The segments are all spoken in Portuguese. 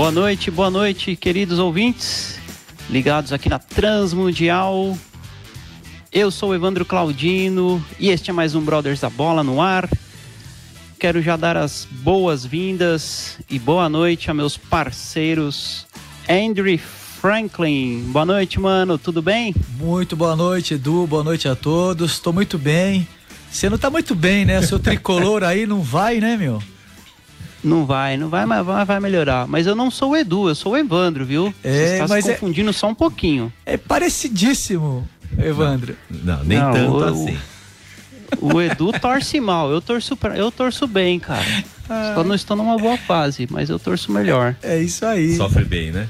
Boa noite, boa noite, queridos ouvintes, ligados aqui na Transmundial. Eu sou Evandro Claudino e este é mais um Brothers da Bola no ar. Quero já dar as boas-vindas e boa noite a meus parceiros Andrew Franklin. Boa noite, mano, tudo bem? Muito boa noite, Edu, boa noite a todos. Estou muito bem. Você não tá muito bem, né? Seu tricolor aí não vai, né, meu? Não vai, não vai, mas vai, vai melhorar. Mas eu não sou o Edu, eu sou o Evandro, viu? É, Você está mas se é- confundindo só um pouquinho. É parecidíssimo, Evandro. Não, nem Não, tanto o- assim. O Edu torce mal, eu torço, pra- eu torço bem, cara. Só não estou numa boa fase, mas eu torço melhor. É isso aí. Sofre bem, né?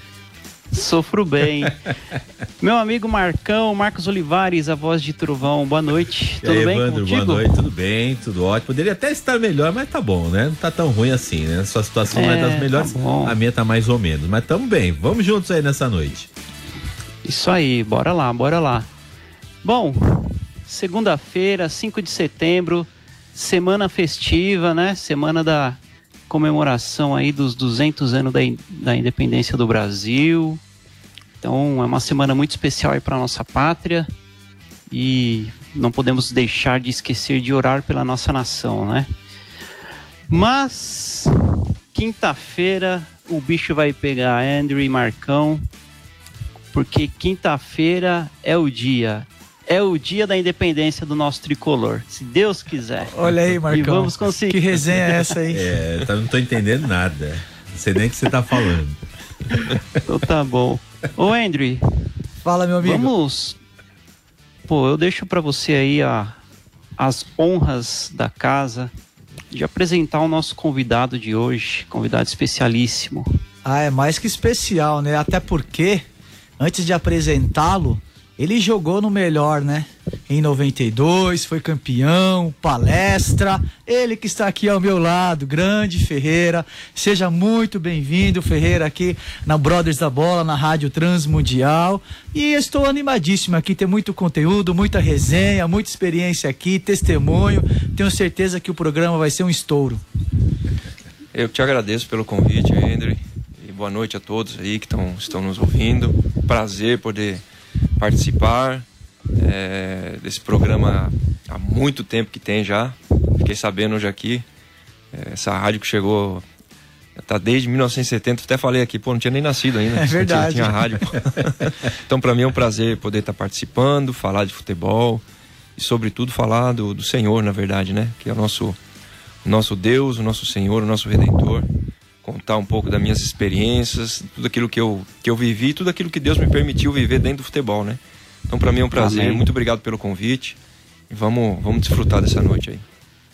Sofro bem. Meu amigo Marcão, Marcos Olivares, a voz de Trovão, boa noite. Tudo aí, bem Evandro, contigo? boa noite, tudo bem, tudo ótimo. Poderia até estar melhor, mas tá bom, né? Não tá tão ruim assim, né? Sua situação não é É, das melhores, tá a minha tá mais ou menos. Mas tamo bem, vamos juntos aí nessa noite. Isso aí, bora lá, bora lá. Bom, segunda-feira, 5 de setembro, semana festiva, né? Semana da comemoração aí dos 200 anos da, da independência do Brasil. Então, é uma semana muito especial aí para nossa pátria e não podemos deixar de esquecer de orar pela nossa nação, né? Mas quinta-feira o bicho vai pegar Andrew e Marcão porque quinta-feira é o dia. É o dia da independência do nosso tricolor, se Deus quiser. Olha aí, Marcão. E vamos conseguir. Que resenha é essa aí? É, tá, não tô entendendo nada. Não sei nem o que você tá falando. Então tá bom. Ô, Andrew, Fala, meu amigo. vamos. Pô, eu deixo pra você aí a, as honras da casa de apresentar o nosso convidado de hoje, convidado especialíssimo. Ah, é mais que especial, né? Até porque, antes de apresentá-lo, ele jogou no melhor, né? Em 92, foi campeão, palestra. Ele que está aqui ao meu lado, grande Ferreira. Seja muito bem-vindo, Ferreira, aqui na Brothers da Bola, na Rádio Transmundial. E estou animadíssimo aqui, tem muito conteúdo, muita resenha, muita experiência aqui, testemunho. Tenho certeza que o programa vai ser um estouro. Eu te agradeço pelo convite, Andrew. E boa noite a todos aí que tão, estão nos ouvindo. Prazer poder participar é, desse programa há muito tempo que tem já. Fiquei sabendo hoje aqui. é, essa rádio que chegou. Tá desde 1970, até falei aqui, pô, não tinha nem nascido ainda. É verdade. Tinha, tinha rádio. então, para mim é um prazer poder estar participando, falar de futebol e, sobretudo, falar do, do Senhor, na verdade, né? Que é o nosso o nosso Deus, o nosso Senhor, o nosso Redentor, contar um pouco das minhas experiências, tudo aquilo que eu, que eu vivi, tudo aquilo que Deus me permitiu viver dentro do futebol, né? Então, para mim é um prazer, Amém. muito obrigado pelo convite e vamos, vamos desfrutar dessa noite aí.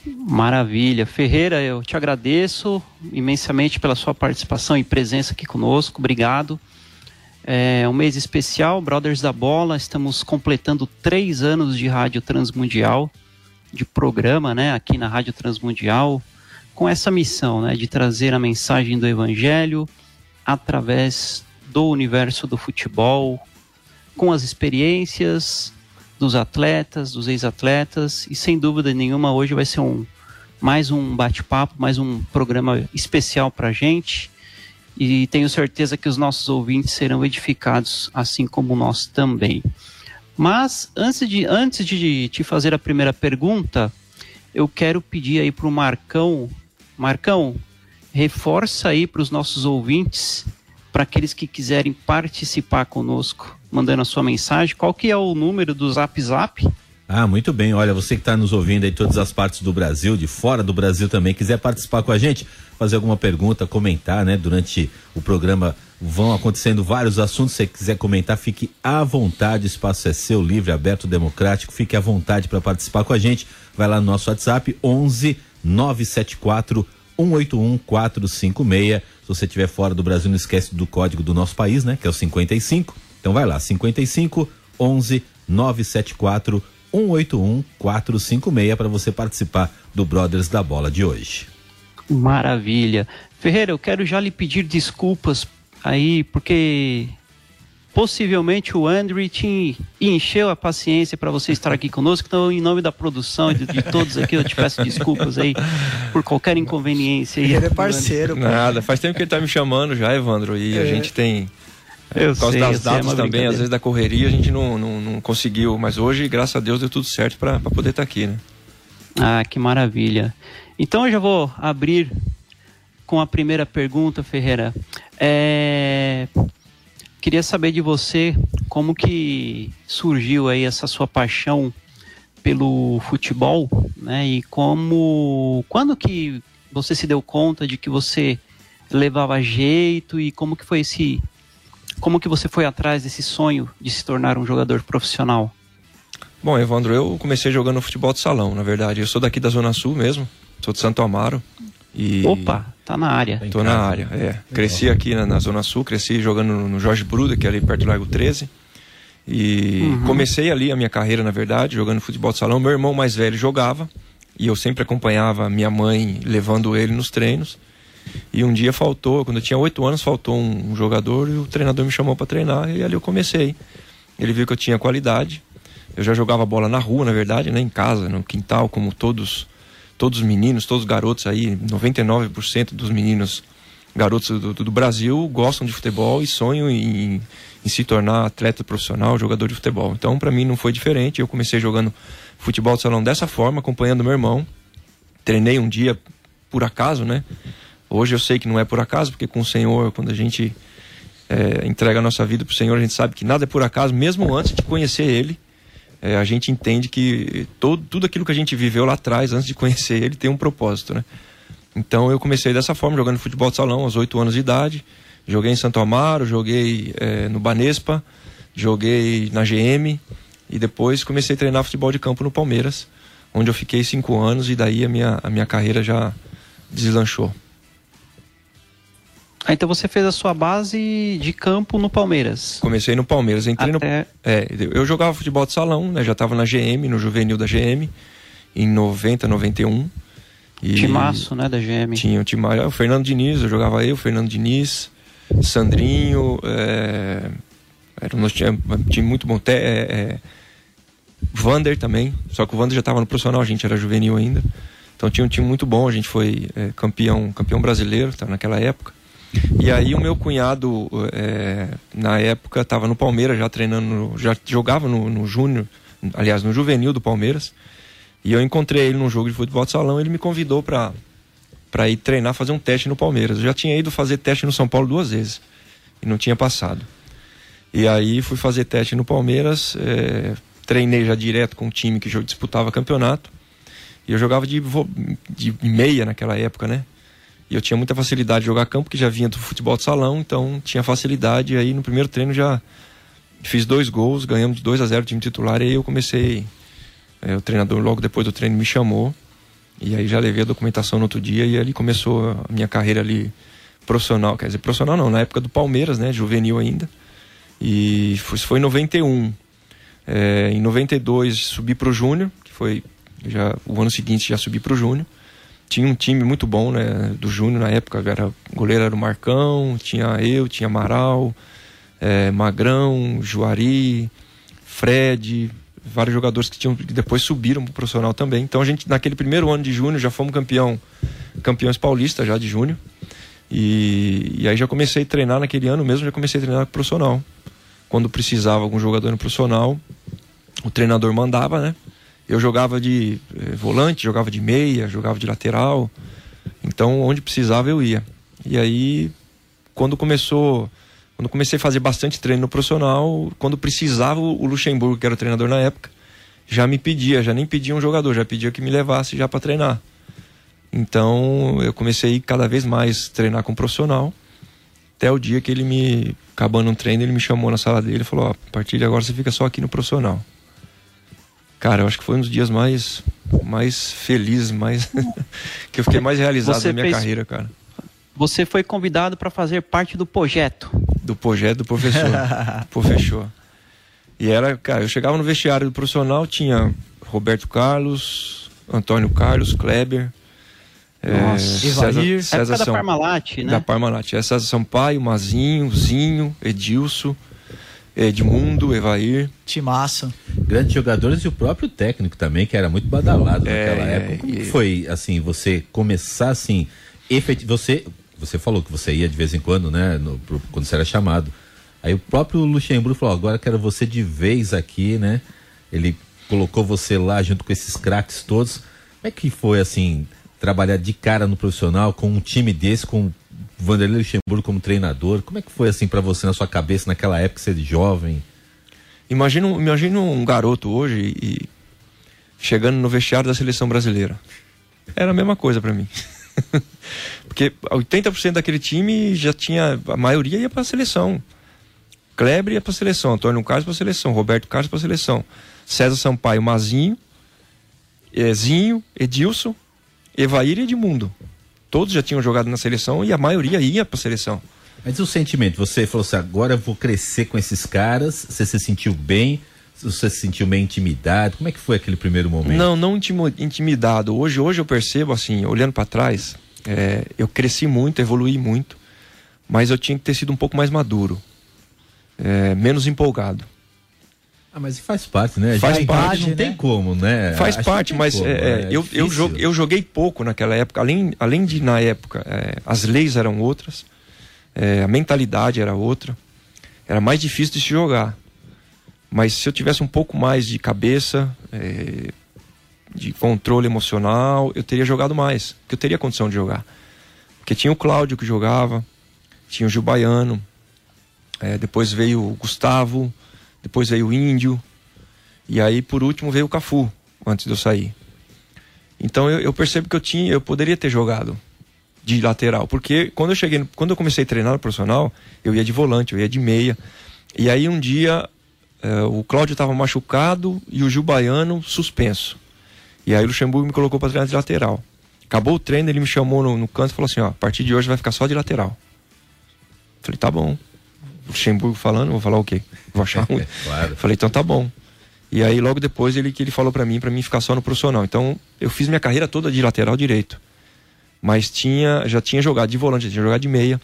Maravilha. Ferreira, eu te agradeço imensamente pela sua participação e presença aqui conosco. Obrigado. É um mês especial, Brothers da Bola. Estamos completando três anos de Rádio Transmundial, de programa, né, aqui na Rádio Transmundial, com essa missão, né, de trazer a mensagem do Evangelho através do universo do futebol, com as experiências dos atletas, dos ex-atletas, e sem dúvida nenhuma hoje vai ser um mais um bate-papo, mais um programa especial para a gente. E tenho certeza que os nossos ouvintes serão edificados, assim como nós também. Mas antes de, antes de te fazer a primeira pergunta, eu quero pedir aí para o Marcão. Marcão, reforça aí para os nossos ouvintes, para aqueles que quiserem participar conosco, mandando a sua mensagem. Qual que é o número do Zap Zap? Ah, muito bem. Olha, você que está nos ouvindo aí, todas as partes do Brasil, de fora do Brasil também, quiser participar com a gente, fazer alguma pergunta, comentar, né? Durante o programa vão acontecendo vários assuntos. Se você quiser comentar, fique à vontade. O espaço é seu, livre, aberto, democrático. Fique à vontade para participar com a gente. Vai lá no nosso WhatsApp, 11 974 181 456. Se você estiver fora do Brasil, não esquece do código do nosso país, né? Que é o 55. Então vai lá, 55 11 974 181 456 para você participar do Brothers da Bola de hoje. Maravilha. Ferreira, eu quero já lhe pedir desculpas aí, porque possivelmente o Andrew te encheu a paciência para você estar aqui conosco. Então, em nome da produção e de, de, todos aqui, eu te peço desculpas aí por qualquer inconveniência. Aí, ele é parceiro. Nada, faz tempo que ele tá me chamando já, Evandro, e é. a gente tem eu Por causa sei, das sei, datas é também, às vezes da correria, a gente não, não, não conseguiu. Mas hoje, graças a Deus, deu tudo certo para poder estar tá aqui, né? Ah, que maravilha. Então eu já vou abrir com a primeira pergunta, Ferreira. É... Queria saber de você como que surgiu aí essa sua paixão pelo futebol, né? E como, quando que você se deu conta de que você levava jeito e como que foi esse como que você foi atrás desse sonho de se tornar um jogador profissional? Bom, Evandro, eu comecei jogando futebol de salão, na verdade. Eu sou daqui da Zona Sul mesmo, sou de Santo Amaro. E... Opa, tá na área. Tô na área, é. Cresci aqui na, na, Zona Sul, cresci jogando no Jorge Bruda, que é ali perto do Largo 13. E uhum. comecei ali a minha carreira, na verdade, jogando futebol de salão. Meu irmão mais velho jogava e eu sempre acompanhava minha mãe levando ele nos treinos. E um dia faltou, quando eu tinha oito anos, faltou um, um, jogador e o treinador me chamou para treinar e ali eu comecei. Ele viu que eu tinha qualidade. Eu já jogava bola na rua, na verdade, né, em casa, no quintal, como todos todos os meninos, todos os garotos aí, 99% dos meninos garotos do, do, Brasil gostam de futebol e sonham em, em se tornar atleta profissional, jogador de futebol. Então, para mim não foi diferente. Eu comecei jogando futebol de salão dessa forma, acompanhando meu irmão. Treinei um dia por acaso, né? Hoje eu sei que não é por acaso, porque com o Senhor, quando a gente é, entrega a nossa vida para o Senhor, a gente sabe que nada é por acaso, mesmo antes de conhecer Ele. É, a gente entende que todo, tudo aquilo que a gente viveu lá atrás, antes de conhecer Ele, tem um propósito, né? Então eu comecei dessa forma, jogando futebol de salão aos 8 anos de idade. Joguei em Santo Amaro, joguei é, no Banespa, joguei na GM e depois comecei a treinar futebol de campo no Palmeiras, onde eu fiquei cinco anos e daí a minha, a minha carreira já deslanchou. Ah, então você fez a sua base de campo no Palmeiras. Comecei no Palmeiras, entrei Até... no. É, eu jogava futebol de salão, né? Já estava na GM, no juvenil da GM, em 90, 91. E Timaço, né, da GM. Tinha o timaço. O Fernando Diniz, eu jogava eu, o Fernando Diniz, Sandrinho, é... era um time, time muito bom. É, é... Vander também, só que o Vander já estava no profissional, a gente era juvenil ainda. Então tinha um time muito bom, a gente foi é, campeão, campeão brasileiro, tá, naquela época. E aí o meu cunhado, é, na época, estava no Palmeiras já treinando, já jogava no, no Júnior, aliás, no Juvenil do Palmeiras. E eu encontrei ele num jogo de futebol de salão, ele me convidou para para ir treinar, fazer um teste no Palmeiras. Eu já tinha ido fazer teste no São Paulo duas vezes e não tinha passado. E aí fui fazer teste no Palmeiras, é, treinei já direto com um time que disputava campeonato. E eu jogava de, de meia naquela época, né? E eu tinha muita facilidade de jogar campo, que já vinha do futebol de salão, então tinha facilidade. E aí no primeiro treino já fiz dois gols, ganhamos de 2 a 0 o time titular. E aí eu comecei. É, o treinador, logo depois do treino, me chamou. E aí já levei a documentação no outro dia. E ali começou a minha carreira ali profissional. Quer dizer, profissional não, na época do Palmeiras, né? Juvenil ainda. E foi, foi em 91. É, em 92 subi para o Júnior, que foi já o ano seguinte já subi para o Júnior tinha um time muito bom, né? Do Júnior na época, era, o goleiro era o Marcão, tinha eu, tinha Amaral, é, Magrão, Juari, Fred, vários jogadores que tinham que depois subiram pro profissional também. Então a gente, naquele primeiro ano de Júnior, já fomos campeão, campeões paulistas já de Júnior. E, e, aí já comecei a treinar naquele ano mesmo, já comecei a treinar profissional. Quando precisava algum jogador no profissional, o treinador mandava, né? Eu jogava de eh, volante, jogava de meia, jogava de lateral. Então, onde precisava, eu ia. E aí, quando começou, quando comecei a fazer bastante treino no profissional, quando precisava, o Luxemburgo, que era o treinador na época, já me pedia, já nem pedia um jogador, já pedia que me levasse já para treinar. Então eu comecei cada vez mais treinar com um profissional. Até o dia que ele me, acabando um treino, ele me chamou na sala dele e falou: a partir de agora você fica só aqui no profissional. Cara, eu acho que foi um dos dias mais, mais felizes, mais que eu fiquei mais realizado Você da minha fez- carreira, cara. Você foi convidado para fazer parte do projeto. Do projeto do professor. professor. E era, cara, eu chegava no vestiário do profissional, tinha Roberto Carlos, Antônio Carlos, Kleber, Nossa. Evair. César, César da Parmalat, né? da Parmalat. É César Sampaio, Mazinho, Zinho, Edilson, Edmundo, Evair. Timaça. Grandes jogadores e o próprio técnico também, que era muito badalado É, naquela é, época. Como e- foi, assim, você começar, assim, efet... você, você falou que você ia de vez em quando, né, no- pro- quando você era chamado. Aí o próprio Luxemburgo falou, agora quero você de vez aqui, né? Ele colocou você lá junto com esses craques todos. Como é que foi, assim, trabalhar de cara no profissional com um time desse, com Vanderlei Luxemburgo como treinador? Como é que foi, assim, pra você na sua cabeça naquela época, você de jovem? Imagina, imagina um garoto hoje e chegando no vestiário da seleção brasileira. Era a mesma coisa pra mim. Porque 80% daquele time já tinha. A maioria ia pra seleção. Kleber ia pra seleção, Antônio Carlos pra seleção, Roberto Carlos pra seleção, César Sampaio, Mazinho, Ezinho, Edilson, Evair e Edmundo. Todos já tinham jogado na seleção e a maioria ia pra seleção. Mas o sentimento, você falou assim, agora eu vou crescer com esses caras, você se sentiu bem, você se sentiu meio intimidado, como é que foi aquele primeiro momento? Não, não intimidado. Hoje, hoje eu percebo, assim, olhando para trás, é, eu cresci muito, evoluí muito, mas eu tinha que ter sido um pouco mais maduro, é, menos empolgado. Ah, mas faz parte, né? Faz Já parte, idade não tem né? como, né? Faz Acho parte, tem mas como, é, é, né? eu, eu, joguei, eu joguei pouco naquela época, além, além de na época é, as leis eram outras, é, a mentalidade era outra, era mais difícil de se jogar. Mas se eu tivesse um pouco mais de cabeça, é, de controle emocional, eu teria jogado mais, porque eu teria condição de jogar. Porque tinha o Cláudio que jogava, tinha o Gil Baiano, é, depois veio o Gustavo, depois veio o Índio, e aí por último veio o Cafu, antes de eu sair. Então eu, eu percebo que eu tinha, eu poderia ter jogado de lateral, porque quando eu cheguei, quando eu comecei a treinar no profissional, eu ia de volante, eu ia de meia. E aí um dia eh, o Cláudio estava machucado e o Gil Baiano suspenso. E aí o Luxemburgo me colocou para treinar de lateral. Acabou o treino, ele me chamou no, no canto e falou assim: ó, a partir de hoje vai ficar só de lateral. Falei, tá bom. Luxemburgo falando, vou falar o quê? Vou achar ruim. É, claro. Falei, então tá bom. E aí logo depois ele que ele falou pra mim, pra mim ficar só no profissional. Então eu fiz minha carreira toda de lateral direito. Mas tinha, já tinha jogado de volante, já tinha jogado de meia.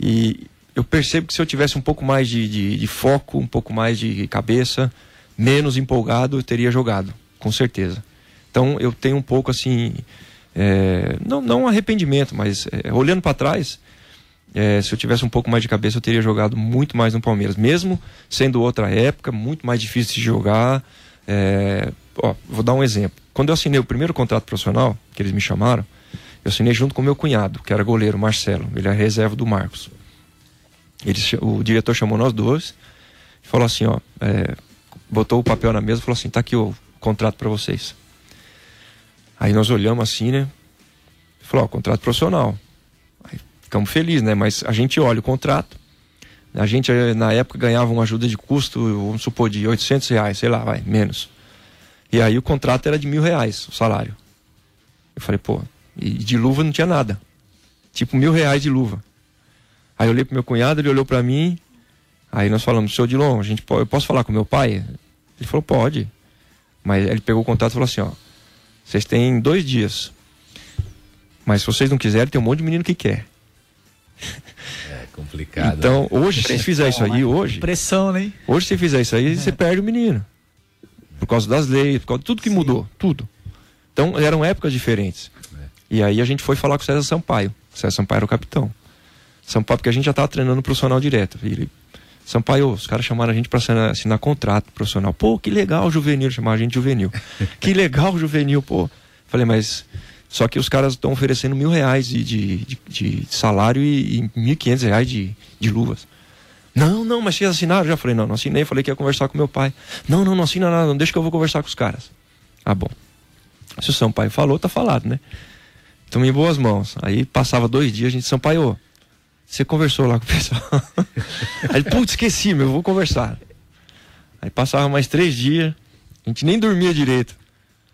E eu percebo que se eu tivesse um pouco mais de, de, de foco, um pouco mais de cabeça, menos empolgado, eu teria jogado, com certeza. Então eu tenho um pouco assim, é, não, não arrependimento, mas é, olhando para trás, é, se eu tivesse um pouco mais de cabeça, eu teria jogado muito mais no Palmeiras, mesmo sendo outra época, muito mais difícil de jogar. É, ó, vou dar um exemplo. Quando eu assinei o primeiro contrato profissional, que eles me chamaram, eu assinei junto com meu cunhado, que era goleiro, Marcelo. Ele é reserva do Marcos. Ele, o diretor chamou nós dois e falou assim, ó, é, botou o papel na mesa e falou assim, tá aqui o contrato para vocês. Aí nós olhamos assim, né? Falou, ó, contrato profissional. Ficamos felizes, né? Mas a gente olha o contrato. A gente, eh, na época, ganhava uma ajuda de custo, vamos supor, de 800 reais, sei lá, vai, menos. E aí o contrato era de mil reais, o salário. Eu falei, pô, e de luva não tinha nada. Tipo, mil reais de luva. Aí eu olhei pro meu cunhado, ele olhou pra mim. Aí nós falamos, senhor Dilon, a gente eu posso falar com meu pai? Ele falou, pode. Mas ele pegou o contato e falou assim, ó, vocês têm dois dias. Mas se vocês não quiserem, tem um monte de menino que quer. É complicado. Então, hoje, se fizer isso aí, hoje, Pressão, né? hoje se fizer isso aí, você perde o menino. Por causa das leis, por causa de tudo que mudou, tudo. Então, eram épocas diferentes. E aí a gente foi falar com o César Sampaio. O César Sampaio era o capitão. Sampaio, porque a gente já estava treinando profissional direto. E ele, Sampaio, os caras chamaram a gente para assinar, assinar contrato profissional. Pô, que legal, juvenil, chamaram a gente juvenil. que legal, juvenil, pô. Falei, mas. Só que os caras estão oferecendo mil reais de, de, de- de salário e, e mil quinhentos reais de, de luvas. Não, não, mas vocês assinaram? Já falei, não, não assinei, falei que ia conversar com meu pai. Não, não, não assina nada, não, deixa que eu vou conversar com os caras. Ah, bom. Se o Sampaio falou, tá falado, né? Então em boas mãos. Aí passava dois dias, a gente, Sampaio, você conversou lá com o pessoal. Aí, putz, esqueci, meu, vou conversar. Aí passava mais três dias, a gente nem dormia direito.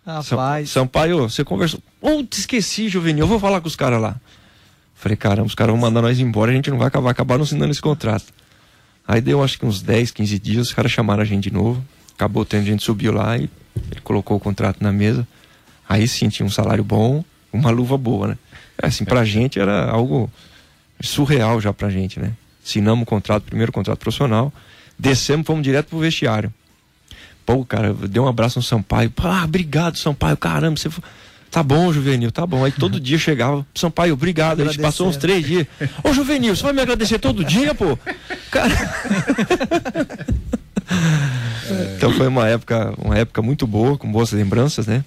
Rapaz. Sampaio, você conversou. Putz, esqueci, Juvenil, eu vou falar com os caras lá. Falei, caramba, os caras vão mandar nós embora, a gente não vai acabar, acabar não assinando esse contrato. Aí deu acho que uns 10, 15 dias, os caras chamaram a gente de novo. Acabou tendo, a gente subiu lá e ele colocou o contrato na mesa. Aí sim, tinha um salário bom, uma luva boa, né? É, assim, pra gente era algo surreal já pra gente, né? Assinamos o contrato, primeiro contrato profissional, descemos, fomos direto pro vestiário. Pô, cara, deu um abraço no Sampaio. Ah, obrigado, Sampaio, caramba, você foi... Tá bom, Juvenil, tá bom. Aí todo dia chegava, Sampaio, obrigado. A gente passou uns três dias. Ô, Juvenil, você vai me agradecer todo dia, pô? Cara. então foi uma época, uma época muito boa, com boas lembranças, né?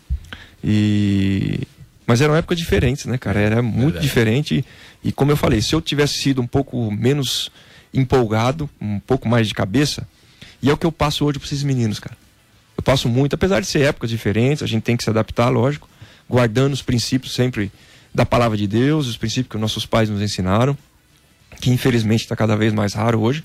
E mas eram épocas diferentes, né, cara? Era muito Verdade. diferente. E como eu falei, se eu tivesse sido um pouco menos empolgado, um pouco mais de cabeça, e é o que eu passo hoje para esses meninos, cara. Eu passo muito, apesar de ser épocas diferentes, a gente tem que se adaptar, lógico, guardando os princípios sempre da palavra de Deus, os princípios que nossos pais nos ensinaram, que infelizmente está cada vez mais raro hoje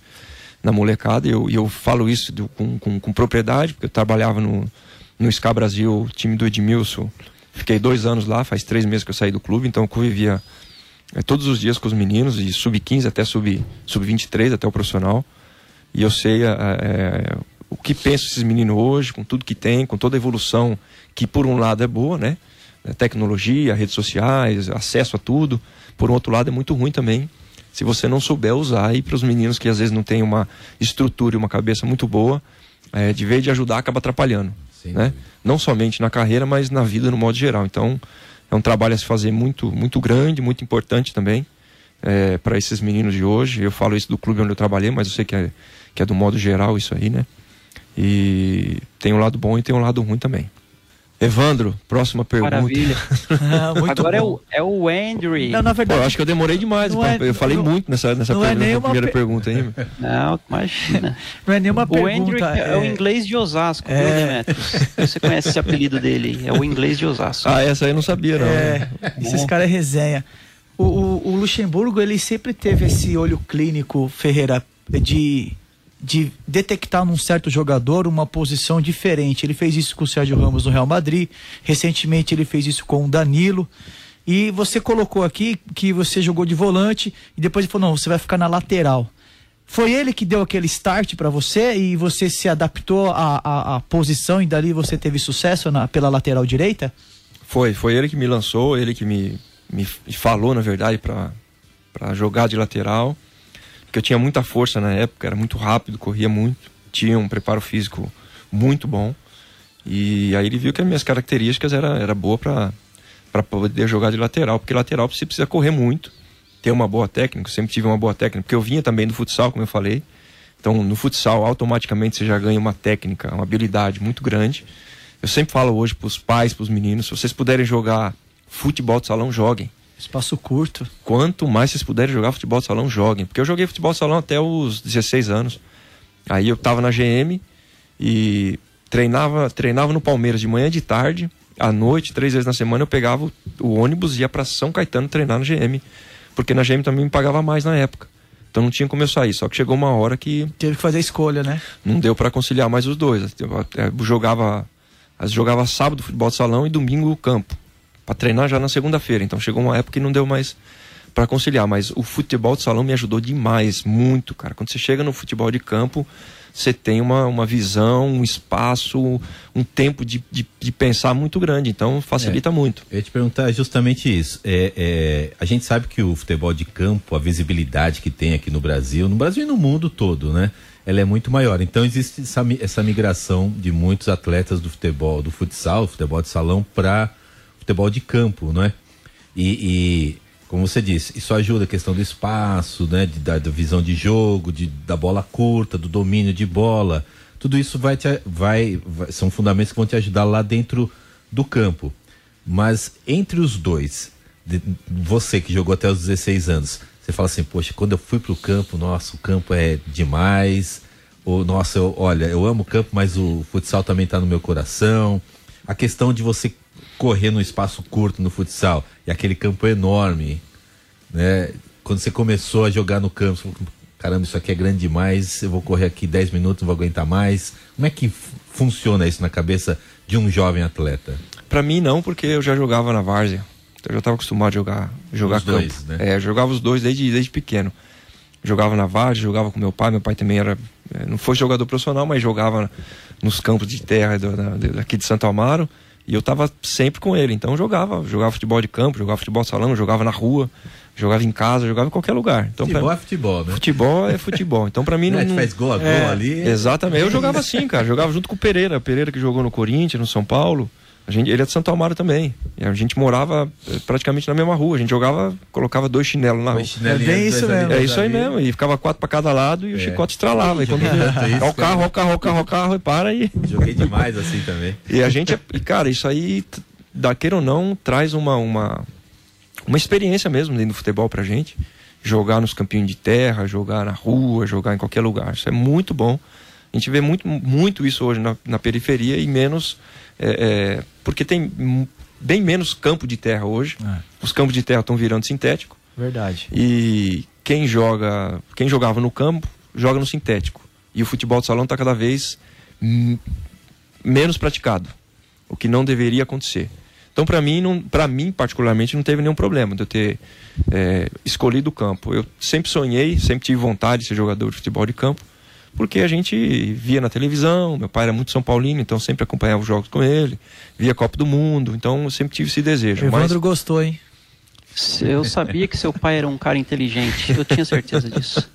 na molecada. E eu, eu falo isso do, com, com, com, propriedade, porque eu trabalhava no, no SCA Brasil, time do Edmilson. Fiquei dois anos lá, faz três meses que eu saí do clube, então eu convivia é, todos os dias com os meninos, de sub-15 até sub-23, sub até o profissional. E eu sei é, o que pensam esses meninos hoje, com tudo que tem, com toda a evolução, que por um lado é boa, né? Tecnologia, redes sociais, acesso a tudo. Por outro lado é muito ruim também, se você não souber usar. E para os meninos que às vezes não têm uma estrutura e uma cabeça muito boa, é, de vez de ajudar, acaba atrapalhando. Sim. Né? Não somente na carreira, mas na vida no modo geral. Então, é um trabalho a se fazer muito, muito grande, muito importante também é, para esses meninos de hoje. Eu falo isso do clube onde eu trabalhei, mas eu sei que é, que é do modo geral isso aí, né? E tem um lado bom e tem um lado ruim também. Evandro, próxima pergunta. Maravilha. ah, Agora é o, é o Andrew. Não, na verdade. Pô, eu acho que eu demorei demais. É, eu falei não, muito nessa, nessa não é pergunta, é primeira per... pergunta aí. Não, imagina. Não é nenhuma o pergunta. O Andrew é... é... o inglês de Osasco, é... Você conhece esse apelido dele? É o inglês de Osasco. Ah, essa aí eu não sabia, não. É, esses caras é resenha. O, o, o Luxemburgo, ele sempre teve esse olho clínico, Ferreira, de de detectar num certo jogador uma posição diferente. Ele fez isso com o Sérgio Ramos no Real Madrid, recentemente ele fez isso com o Danilo. E você colocou aqui que você jogou de volante e depois ele falou: não, você vai ficar na lateral. Foi ele que deu aquele start para você e você se adaptou à, à, à, posição e dali você teve sucesso na, pela lateral direita? Foi, foi ele que me lançou, ele que me, me falou, na verdade, para jogar de lateral porque eu tinha muita força na época, era muito rápido, corria muito, tinha um preparo físico muito bom. E aí ele viu que as minhas características era, era boa para para poder jogar de lateral, porque lateral você precisa correr muito, ter uma boa técnica, eu sempre tive uma boa técnica, porque eu vinha também do futsal, como eu falei. Então, no futsal, automaticamente você já ganha uma técnica, uma habilidade muito grande. Eu sempre falo hoje para os pais, para os meninos, se vocês puderem jogar futebol de salão, joguem. Espaço curto. Quanto mais vocês puderem jogar futebol de salão, joguem. Porque eu joguei futebol de salão até os 16 anos. Aí eu tava na GM e treinava, treinava no Palmeiras de manhã e de tarde. À noite, três vezes na semana, eu pegava o ônibus e ia para São Caetano treinar na GM. Porque na GM também me pagava mais na época. Então não tinha como eu sair. Só que chegou uma hora que. Teve que fazer a escolha, né? Não deu para conciliar mais os dois. Eu jogava. Jogava sábado futebol de salão e domingo campo para treinar já na segunda-feira. Então chegou uma época que não deu mais para conciliar, mas o futebol de salão me ajudou demais, muito, cara. Quando você chega no futebol de campo, você tem uma, uma visão, um espaço, um tempo de, de, de pensar muito grande, então facilita é, muito. Eu ia te perguntar justamente isso. É, é, a gente sabe que o futebol de campo, a visibilidade que tem aqui no Brasil, no Brasil e no mundo todo, né? Ela é muito maior. Então existe essa, essa migração de muitos atletas do futebol, do futsal, futebol de salão, para futebol de campo, não é? E, e, como você disse, isso ajuda a questão do espaço, né? De, da, da, visão de jogo, de, da bola curta, do domínio de bola. Tudo isso vai, te, vai, vai são fundamentos que vão te ajudar lá dentro do campo. Mas entre os dois, de, você que jogou até os 16 anos, Você fala assim, poxa, quando eu fui pro campo, nossa, o campo é demais. Ou, nossa, eu, olha, eu amo o campo, mas o futsal também tá no meu coração. A questão de você correr no espaço curto no futsal e aquele campo enorme, né? Quando você começou a jogar no campo, você falou, caramba, isso aqui é grande demais, eu vou correr aqui 10 minutos, não vou aguentar mais. Como é que funciona isso na cabeça de um jovem atleta? Para mim não, porque eu já jogava na várzea. Então eu já estava acostumado a jogar, jogar Os campo. dois, né? É, eu jogava os dois desde, desde pequeno. Jogava na várzea, jogava com meu pai. Meu pai também era, é, não foi jogador profissional, mas jogava nos campos de terra daqui de Santo Amaro. E eu estava sempre com ele. Então eu jogava, jogava futebol de campo, jogava futebol de salão, jogava na rua, jogava em casa, jogava em qualquer lugar. Então, futebol pra- é futebol, né? futebol é futebol. Então para mim não, que não- faz gol a gol é, ali. Exatamente. Eu jogava assim, cara. Jogava junto com o Pereira. Pereira que jogou no Corinthians, no São Paulo. A gente, ele é de Santo Amaro também. E a gente morava eh, praticamente na mesma rua. A gente jogava, colocava dois chinelos na rua. É bem isso mesmo. É isso aí ali. mesmo. E ficava quatro pra cada lado e o É. chicote estralava. E quando ó o carro, o carro, o carro, o carro, e para aí. Joguei demais assim também. E a gente, é- e cara, isso aí, t- da queira ou não, traz uma, uma, uma experiência mesmo dentro do futebol pra gente. Jogar nos campinhos de terra, jogar na rua, jogar em qualquer lugar. Isso é muito bom. A gente vê muito, muito isso hoje na, na periferia e menos. É, é, porque tem bem menos campo de terra hoje. É. Os campos de terra estão virando sintético. Verdade. E quem joga, quem jogava no campo, joga no sintético. E o futebol de salão está cada vez menos praticado, o que não deveria acontecer. Então, para mim, não, para mim particularmente, não teve nenhum problema de eu ter é, escolhido o campo. Eu sempre sonhei, sempre tive vontade de ser jogador de futebol de campo, porque a gente via na televisão. Meu pai era muito São Paulino, então sempre acompanhava os jogos com ele, via a Copa do Mundo, então eu sempre tive esse desejo. Mas Evandro gostou, hein? Eu sabia que seu pai era um cara inteligente, eu tinha certeza disso.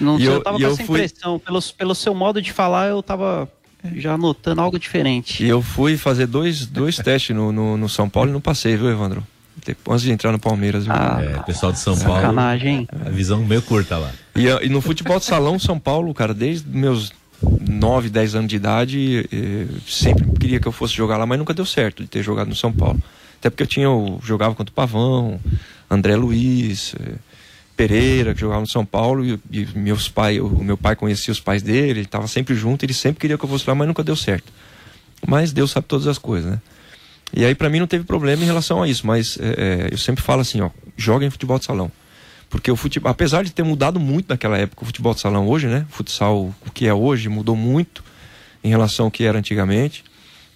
Não eu- eu tava com eu essa fui- impressão. Pelo, pelo seu modo de falar, eu tava já notando algo diferente. E eu fui fazer dois, dois testes no, no, no São Paulo e não passei, viu, Evandro? Depois, antes de entrar no Palmeiras. Ah, É, pessoal de São Paulo, Sacanagem, a visão meio curta lá. E, a- e no futebol de salão, São Paulo, cara, desde meus 9, 10 anos de idade, eh, sempre queria que eu fosse jogar lá, mas nunca deu certo de ter jogado no São Paulo. Até porque eu tinha o, jogava contra o Pavão, André Luiz, eh, Pereira, que jogava no São Paulo, e, e meus pai, o meu pai conhecia os pais dele, estava sempre junto, ele sempre queria que eu fosse lá, mas nunca deu certo. Mas Deus sabe todas as coisas, né? E aí pra mim não teve problema em relação a isso, mas é, é, eu sempre falo assim, ó, joguem futebol de salão. Porque o futebol, apesar de ter mudado muito naquela época o futebol de salão hoje, né? O futsal, o que é hoje, mudou muito em relação ao que era antigamente.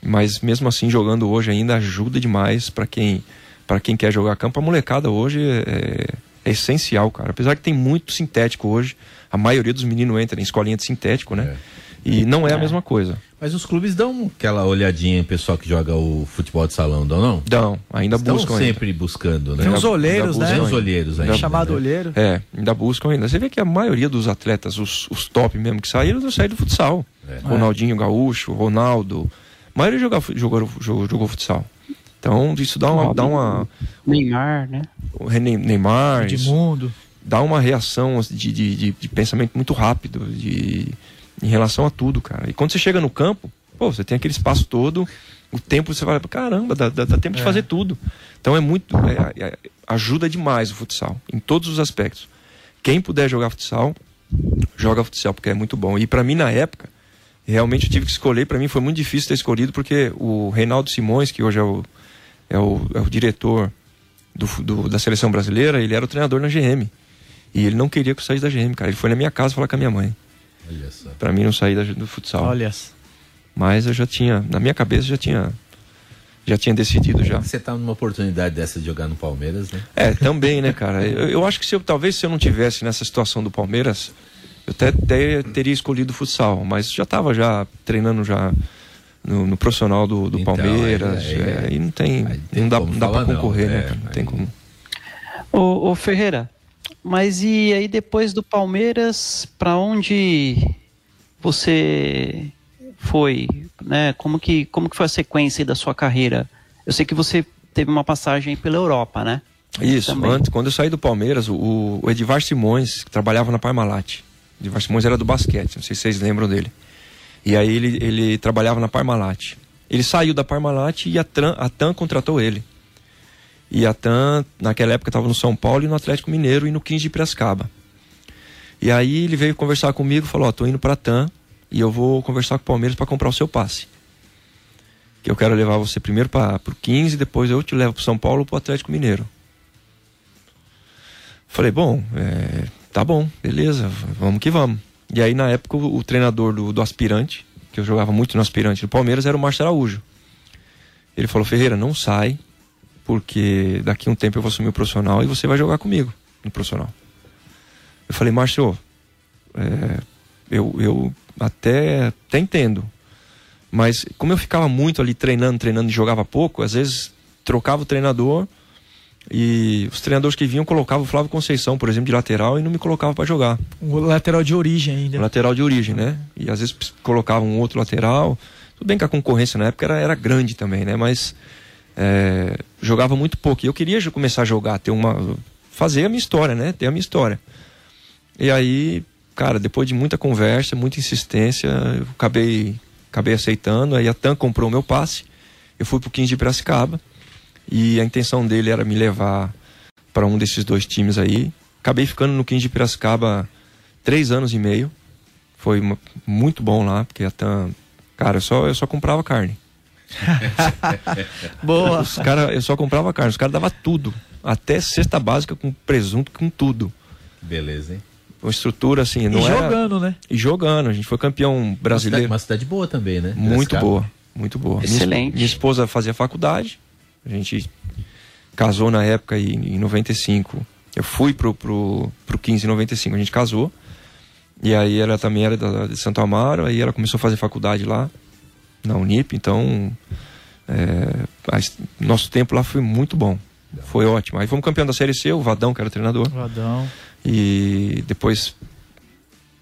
Mas mesmo assim, jogando hoje ainda ajuda demais para quem para quem quer jogar campo. A molecada hoje é, é essencial, cara. Apesar que tem muito sintético hoje, a maioria dos meninos entra em escolinha de sintético, né? E não é a mesma coisa. Mas os clubes dão aquela olhadinha em pessoal que joga o futebol de salão, dão não? Não, ainda Estão buscam ainda. sempre buscando, né? Tem uns Ainda- olheiros, ainda né? Tem os olheiros ainda. Chamado né? olheiro. É, ainda buscam ainda. Você vê que a maioria dos atletas, os, os top mesmo que saíram, não saíram do futsal. É. Ronaldinho Gaúcho, Ronaldo. A maioria jogava, fu- jogou, jogou, jogou futsal. Então isso dá uma. Dá uma Neymar, né? o René- Neymar, Edmundo. dá uma reação assim, de, de, de, de pensamento muito rápido de, em relação a tudo, cara. E quando você chega no campo, pô, você tem aquele espaço todo, o tempo você fala, caramba, dá, dá, dá tempo de fazer tudo. Então é muito. é- é- ajuda demais o futsal, em todos os aspectos. Quem puder jogar futsal, joga futsal, porque é muito bom. E pra mim, na época, realmente eu tive que escolher, pra mim foi muito difícil ter escolhido, porque o Reinaldo Simões, que hoje é o, é o, é o diretor do, do- da seleção brasileira, ele era o treinador na GM. E ele não queria que eu saísse da GM, cara. Ele foi na minha casa falar com a minha mãe. Olha só. Pra mim não sair da- do futsal. Olha. Mas eu já tinha, na minha cabeça já tinha já tinha decidido já. Você tá numa oportunidade dessa de jogar no Palmeiras, né? É, também, né, cara? Eu, eu acho que se eu, talvez se eu não tivesse nessa situação do Palmeiras, eu até, até teria escolhido o futsal, mas já tava já treinando já no, no profissional do, do Então, Palmeiras, aí- aí- é, e não tem, não dá, não dá não, concorrer, é, né, cara? Não tem como. Ô, ô, Ferreira, mas e aí depois do Palmeiras, pra onde você foi, né? Como que, como que foi a sequência da sua carreira? Eu sei que você teve uma passagem pela Europa, né? Isso, Também. antes, quando eu saí do Palmeiras, o, o Edivar Simões, que trabalhava na Parmalat. O Edivar Simões era do basquete, não sei se vocês lembram dele. E aí ele, ele trabalhava na Parmalat. Ele saiu da Parmalat e a, Tran, a TAM contratou ele. E a TAM, naquela época, estava no São Paulo e no Atlético Mineiro e no 15 de Piracicaba. E aí ele veio conversar comigo falou: Ó, tô indo pra TAM e eu vou conversar com o Palmeiras para comprar o seu passe. Que eu quero levar você primeiro para o 15, depois eu te levo para São Paulo ou para o Atlético Mineiro. Falei, bom, é, tá bom, beleza, vamos que vamos. E aí, na época, o, o treinador do, do, aspirante, que eu jogava muito no aspirante do Palmeiras, era o Márcio Araújo. Ele falou, Ferreira, não sai, porque daqui a um tempo eu vou assumir o profissional e você vai jogar comigo no profissional. Eu falei, Márcio, é, eu, eu até, até entendo, mas como eu ficava muito ali treinando, treinando e jogava pouco, às vezes trocava o treinador e os treinadores que vinham colocavam o Flávio Conceição, por exemplo, de lateral e não me colocavam para jogar. O lateral de origem ainda. O lateral de origem, né? E às vezes colocavam um outro lateral. Tudo bem que a concorrência na época era, era grande também, né? Mas é, jogava muito pouco. E eu queria começar a jogar, ter uma. fazer a minha história, né? Ter a minha história. E aí, cara, depois de muita conversa, muita insistência, eu acabei, acabei aceitando. Aí a TAM comprou o meu passe. Eu fui pro 15 de Piracicaba. E a intenção dele era me levar para um desses dois times aí. Acabei ficando no 15 de Piracicaba três anos e meio. Foi uma, muito bom lá, porque a TAM. Cara, eu só, eu só comprava carne. Boa. Os cara, eu só comprava carne. Os caras davam tudo. Até cesta básica com presunto, com tudo. Beleza, hein? Uma estrutura assim, não e era... jogando, né? E jogando. A gente foi campeão brasileiro. Uma cidade, uma cidade boa também, né? Muito boa. Muito boa. Excelente. Minha, minha esposa fazia faculdade. A gente casou na época e, em 95. Eu fui pro, pro, pro 15 em 95, a gente casou. E aí ela também era da, de Santo Amaro, aí ela começou a fazer faculdade lá, na Unip, então é, nosso tempo lá foi muito bom. Foi ótimo. Aí fomos campeão da Série C, o Vadão, que era treinador. Vadão. E depois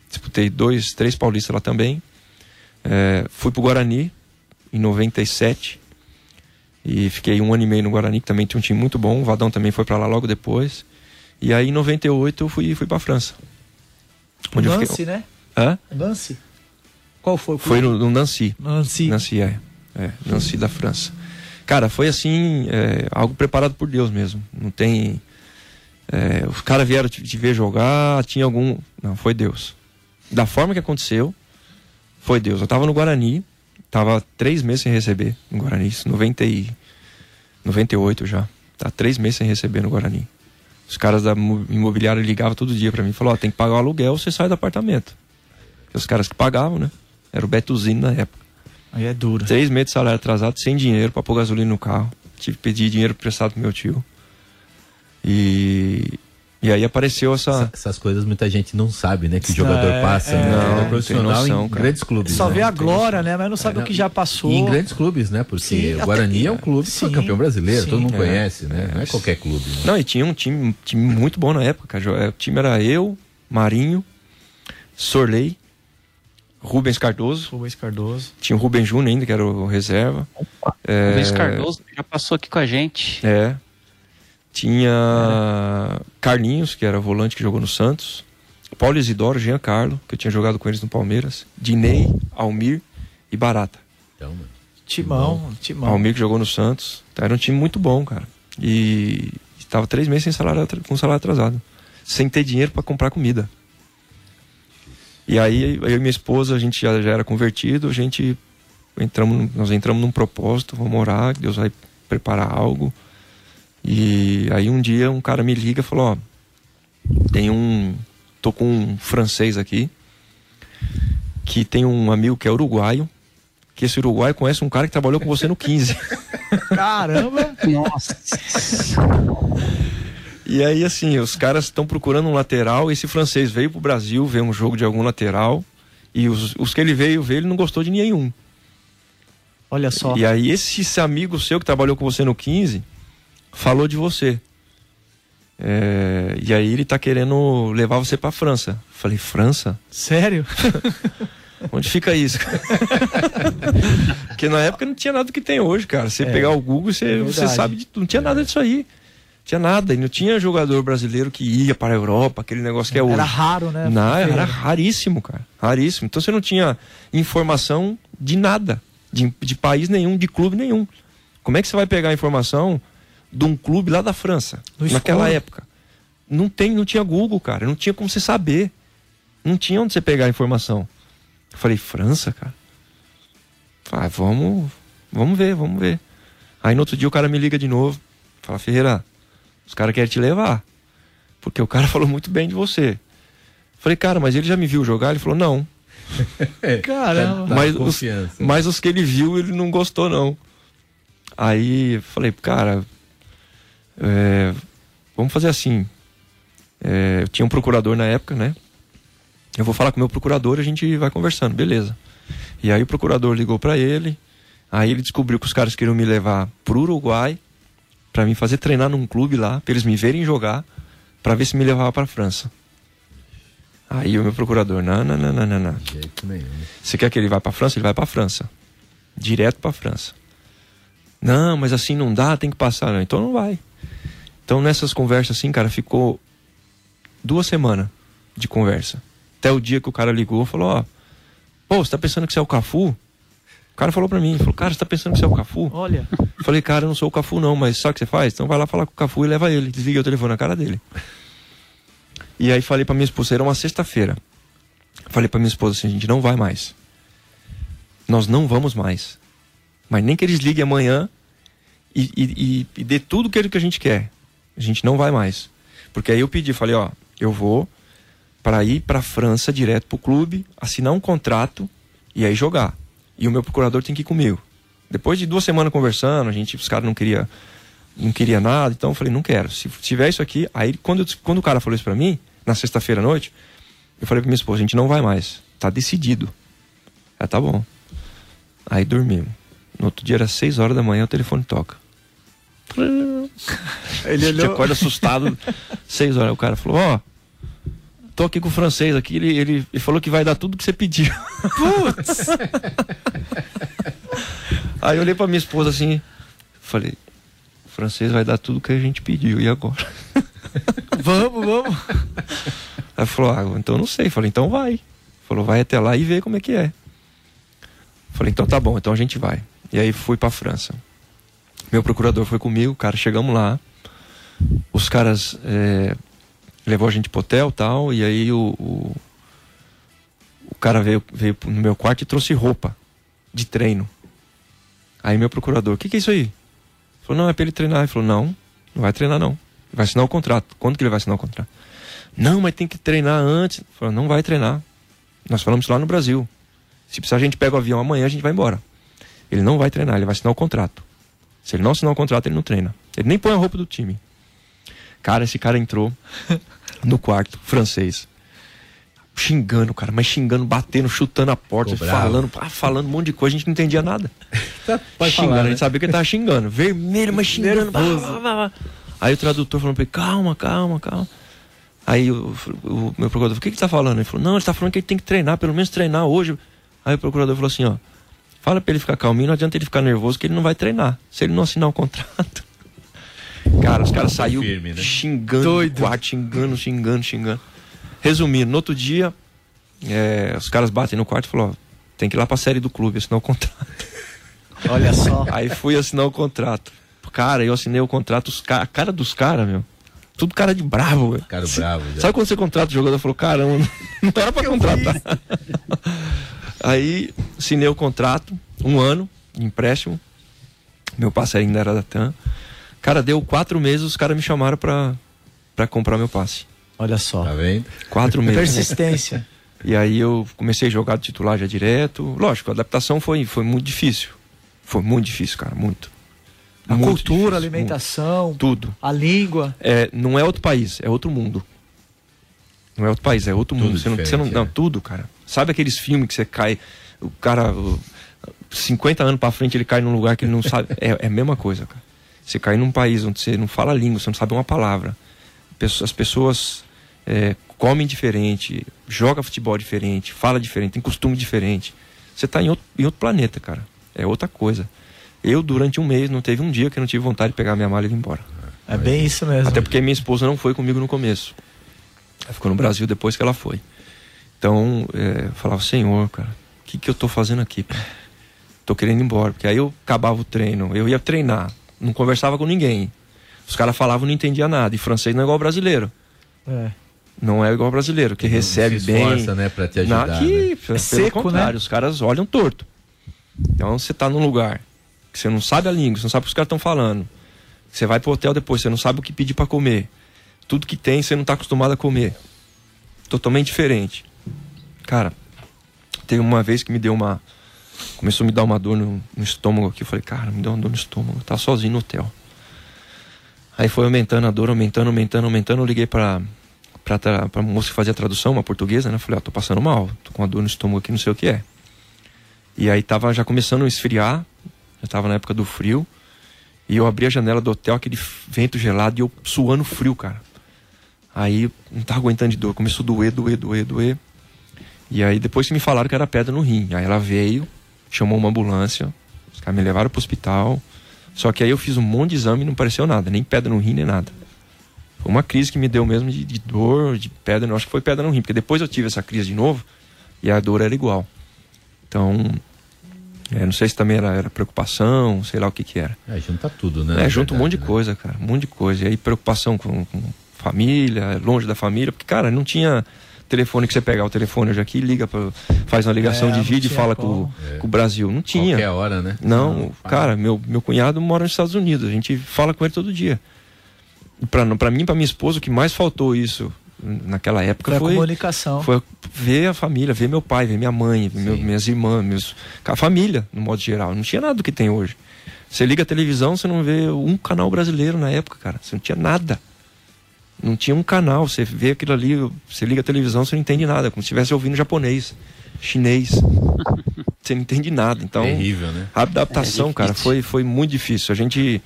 disputei dois, três paulistas lá também. É, fui pro Guarani em 97. E fiquei um ano e meio no Guarani, que também tinha um time muito bom. O Vadão também foi para lá logo depois. E aí em 98 eu fui, fui pra França. Onde Nancy, fiquei... né? Hã? Nancy. Qual foi Foi no, no Nancy. Nancy. Nancy, é. é. Nancy da França. Cara, foi assim, é, algo preparado por Deus mesmo. Não tem. É, os caras vieram te, te, ver jogar, tinha algum. Não, foi Deus. Da forma que aconteceu, foi Deus. Eu tava no Guarani, tava três meses sem receber no Guarani, isso, 90 e, 98 já. Tá três meses sem receber no Guarani. Os caras da imobiliária ligavam todo dia para mim, falaram, ó, tem que pagar o aluguel, você sai do apartamento. Os caras que pagavam, né? Era o Betuzino na época. Aí é duro. Três meses de salário atrasado, sem dinheiro para pôr gasolina no carro. Tive que pedir dinheiro emprestado pro meu tio. E, e aí apareceu essa... Essas coisas muita gente não sabe, né? Que o jogador é, passa. É, né? Não, profissional noção, em cara. grandes clubes. Só né? vê a glória, né? Mas não sabe É, o que já passou. E em grandes clubes, né? Porque Sim, o Guarani até- é um clube que foi sim, campeão brasileiro, sim. todo mundo É, conhece, né? é. Não é qualquer clube. Né? Não, e tinha um time, um time muito bom na época, cara. O time era eu, Marinho, Sorley, Rubens Cardoso. Rubens Cardoso. Tinha o Rubem Júnior ainda, que era o reserva. É, Luiz Cardoso já passou aqui com a gente. É. Tinha Carlinhos, que era volante que jogou no Santos. Paulo Isidoro, Jean Carlo, que eu tinha jogado com eles no Palmeiras. Dinei, Almir e Barata. Então, mano. Timão, Timão. Almir que jogou no Santos. Então, era um time muito bom, cara. E estava três meses sem salário, com salário atrasado. Sem ter dinheiro para comprar comida. E aí, eu e minha esposa, a gente já, já era convertido, a gente entramos, nós entramos num propósito, vamos orar, que Deus vai preparar algo. E aí um dia um cara me liga e falou, ó, tem um. tô com um francês aqui, que tem um amigo que é uruguaio, que esse uruguaio conhece um cara que trabalhou com você no 15. Caramba! Nossa. E aí, assim, os caras estão procurando um lateral. Esse francês veio pro Brasil ver um jogo de algum lateral. E os, os que ele veio ver, ele não gostou de nenhum. Olha só. E aí, esse, esse amigo seu que trabalhou com você no 15 falou de você. É, e aí, ele tá querendo levar você pra França. Falei, França? Sério? Onde fica isso? Porque na época não tinha nada que tem hoje, cara. Você É. pegar o Google, você, É você sabe de tudo. Não tinha nada disso aí. Tinha nada. E não tinha jogador brasileiro que ia para a Europa, aquele negócio que é hoje. Era raro, né? Não, era raríssimo, cara. Raríssimo. Então você não tinha informação de nada. De, de país nenhum, de clube nenhum. Como é que você vai pegar a informação de um clube lá da França, naquela escuro. época. Não tem, não tinha Google, cara, não tinha como você saber. Não tinha onde você pegar a informação. Eu falei, França, cara? Falei, ah, vamos, vamos ver, vamos ver. Aí no outro dia o cara me liga de novo. Fala, Ferreira, os caras querem te levar. Porque o cara falou muito bem de você. Falei, cara, mas ele já me viu jogar? Ele falou, não. Caramba. Dá mas, os, confiança. mas os que ele viu, ele não gostou, não. Aí falei, cara, é, vamos fazer assim. É, eu tinha um procurador na época, né? Eu vou falar com o meu procurador e a gente vai conversando, beleza. E aí o procurador ligou pra ele, aí ele descobriu que os caras queriam me levar pro Uruguai pra mim fazer treinar num clube lá, pra eles me verem jogar, pra ver se me levava pra França. Aí o meu procurador, não, não, não, não, não, não. Você quer que ele vá para França? Ele vai para França. Direto para França. Não, mas assim não dá, tem que passar. Não, então não vai. Então nessas conversas assim, cara, ficou duas semanas de conversa. Até o dia que o cara ligou e falou, ó, pô, você tá pensando que você é o Cafu? O cara falou pra mim, falou, cara, você tá pensando que você é o Cafu? Olha, Eu falei, cara, eu não sou o Cafu não, mas sabe o que você faz? Então vai lá falar com o Cafu e leva ele. Desliguei o telefone na cara dele. E aí falei pra minha esposa, era uma sexta-feira. Falei pra minha esposa assim, a gente não vai mais. Nós não vamos mais. Mas nem que eles liguem amanhã e, e, e, e dê tudo aquilo que a gente quer. A gente não vai mais. Porque aí eu pedi, falei, ó, eu vou para ir pra França direto pro clube, assinar um contrato e aí jogar. E o meu procurador tem que ir comigo. Depois de duas semanas conversando, a gente, os caras não queria não queria nada, então eu falei, não quero. Se tiver isso aqui, aí quando, eu- quando o cara falou isso pra mim, na sexta-feira à noite, eu falei pra minha esposa, a gente não vai mais. Tá decidido. Ah, tá bom. Aí dormimos. No outro dia era seis horas da manhã, o telefone toca. ele olhou. acorda assustado. seis horas. O cara falou, ó, tô aqui com o francês aqui, ele, ele, ele falou que vai dar tudo que você pediu. Putz! Aí eu olhei pra minha esposa assim, falei, o francês vai dar tudo que a gente pediu, e agora? vamos, vamos. Ela falou, ah, então eu não sei. Falei, então vai. Falou, vai até lá e vê como é que é. Falei, então tá bom, então a gente vai. E aí fui pra França. Meu procurador foi comigo, cara, chegamos lá. Os caras é, levou a gente pro hotel tal, e aí o, o, o cara veio, veio no meu quarto e trouxe roupa de treino. Aí meu procurador, o que, que é isso aí? Falou, não, é pra ele treinar. Ele falou, não, não vai treinar não. Vai assinar o contrato. Quando que ele vai assinar o contrato? Não, mas tem que treinar antes. Falou, não vai treinar. Nós falamos lá no Brasil. Se precisar, a gente pega o avião amanhã, a gente vai embora. Ele não vai treinar, ele vai assinar o contrato. Se ele não assinar o contrato, ele não treina. Ele nem põe a roupa do time. Cara, esse cara entrou no quarto, francês. Xingando, cara, mas xingando, batendo, chutando a porta, falando, falando um monte de coisa, a gente não entendia nada. Tá, pode xingando, falar, a né? gente sabia que ele tava xingando. Vermelho, mas xingando. blá, blá, blá. Aí o tradutor falando pra ele, calma, calma, calma. Aí o, o meu procurador falou, o que que tá falando? Ele falou, não, ele tá falando que ele tem que treinar, pelo menos treinar hoje. Aí o procurador falou assim, ó, fala pra ele ficar calminho, não adianta ele ficar nervoso que ele não vai treinar. Se ele não assinar o contrato. Cara, os caras saíram firme, né? xingando Doido. no quarto, xingando, xingando, xingando. Resumindo, no outro dia, é, os caras batem no quarto e falam, ó, tem que ir lá pra série do clube, assinar o contrato. Olha só. Aí fui assinar o contrato. Cara, eu assinei o contrato, os ca- a cara dos caras, meu. Tudo cara de bravo, velho. Cara bravo já. Sabe quando você contrata o jogador? Falou, caramba, não era pra contratar. Aí assinei o contrato, um ano, empréstimo. Meu passe ainda era da TAM. Cara, deu quatro meses, os caras me chamaram pra, pra comprar meu passe. Olha só. Tá vendo? Quatro meses. Persistência. E aí eu comecei a jogar de titular já direto. Lógico, a adaptação foi, foi muito difícil. Foi muito difícil, cara, muito. A Muito cultura, difícil, a alimentação, muito. Tudo. a língua. É, não é outro país, é outro mundo. Não é outro país, é outro Tudo mundo. Você não, você não, não, né? tudo, cara. Sabe aqueles filmes que você cai, o cara, o- 50 anos pra frente, ele cai num lugar que ele não sabe. É, é a mesma coisa, cara. Você cai num país onde você não fala a língua, você não sabe uma palavra. As pessoas é, comem diferente, joga futebol diferente, fala diferente, tem costume diferente. Você tá em outro, em outro planeta, cara. É outra coisa. Eu, durante um mês, não teve um dia que eu não tive vontade de pegar minha mala e ir embora. É bem isso mesmo. Até porque minha esposa não foi comigo no começo. Ela ficou no Brasil depois que ela foi. Então, é, eu falava, Senhor, cara, o que, que eu tô fazendo aqui? Tô querendo ir embora. Porque aí eu acabava o treino, eu ia treinar, não conversava com ninguém. Os caras falavam e não entendia nada. E francês não é igual brasileiro. É. Não é igual brasileiro, que recebe se bem. esforça, né, pra te ajudar, Na, aqui, né? pelo seco, contrário, né? os caras olham torto. Então você tá num lugar que você não sabe a língua, você não sabe o que os caras estão falando. Você vai pro hotel depois, você não sabe o que pedir para comer. Tudo que tem, você não tá acostumado a comer. Totalmente diferente. Cara, teve uma vez que me deu uma. Começou a me dar uma dor no, no estômago aqui. Eu falei, cara, me deu uma dor no estômago. Tava sozinho no hotel. Aí foi aumentando a dor, aumentando, aumentando, aumentando. Eu liguei pra, pra, tra- pra moça que fazia a tradução, uma portuguesa, né? Eu falei, ó, tô passando mal, tô com uma dor no estômago aqui, não sei o que é. E aí tava já começando a esfriar, já tava na época do frio. E eu abri a janela do hotel, aquele vento gelado e eu suando frio, cara. Aí não tava aguentando de dor, começou a doer, doer, doer, doer. E aí depois que me falaram que era pedra no rim. Aí ela veio, chamou uma ambulância, os caras me levaram pro hospital. Só que aí eu fiz um monte de exame e não apareceu nada, nem pedra no rim, nem nada. Foi uma crise que me deu mesmo de, de dor, de pedra, eu acho que foi pedra no rim, porque depois eu tive essa crise de novo e a dor era igual. Então, é, não sei se também era, era preocupação, sei lá o que que era. É, junta tudo, né? É, na junto um verdade, monte de né? coisa, cara, um monte de coisa. E aí preocupação com, com família, longe da família, porque, cara, não tinha telefone que você pegar o telefone hoje aqui, liga, pra, faz uma ligação É, de vídeo e fala com, com o Brasil. Não tinha. Qualquer hora, né? Não, cara, meu, meu cunhado mora nos Estados Unidos, a gente fala com ele todo dia. Pra, pra mim, pra minha esposa, o que mais faltou isso naquela época Foi comunicação. foi ver a família, ver meu pai, ver minha mãe, ver meu- minhas irmãs, meus, a família, no modo geral. Não tinha nada do que tem hoje. Você liga a televisão, você não vê um canal brasileiro na época, cara. Você não tinha nada. Não tinha um canal. Você vê aquilo ali, você liga a televisão, você não entende nada. Como se estivesse ouvindo japonês, chinês. você não entende nada. Então, Terrível, né? a adaptação, É cara, foi, foi muito difícil. A gente.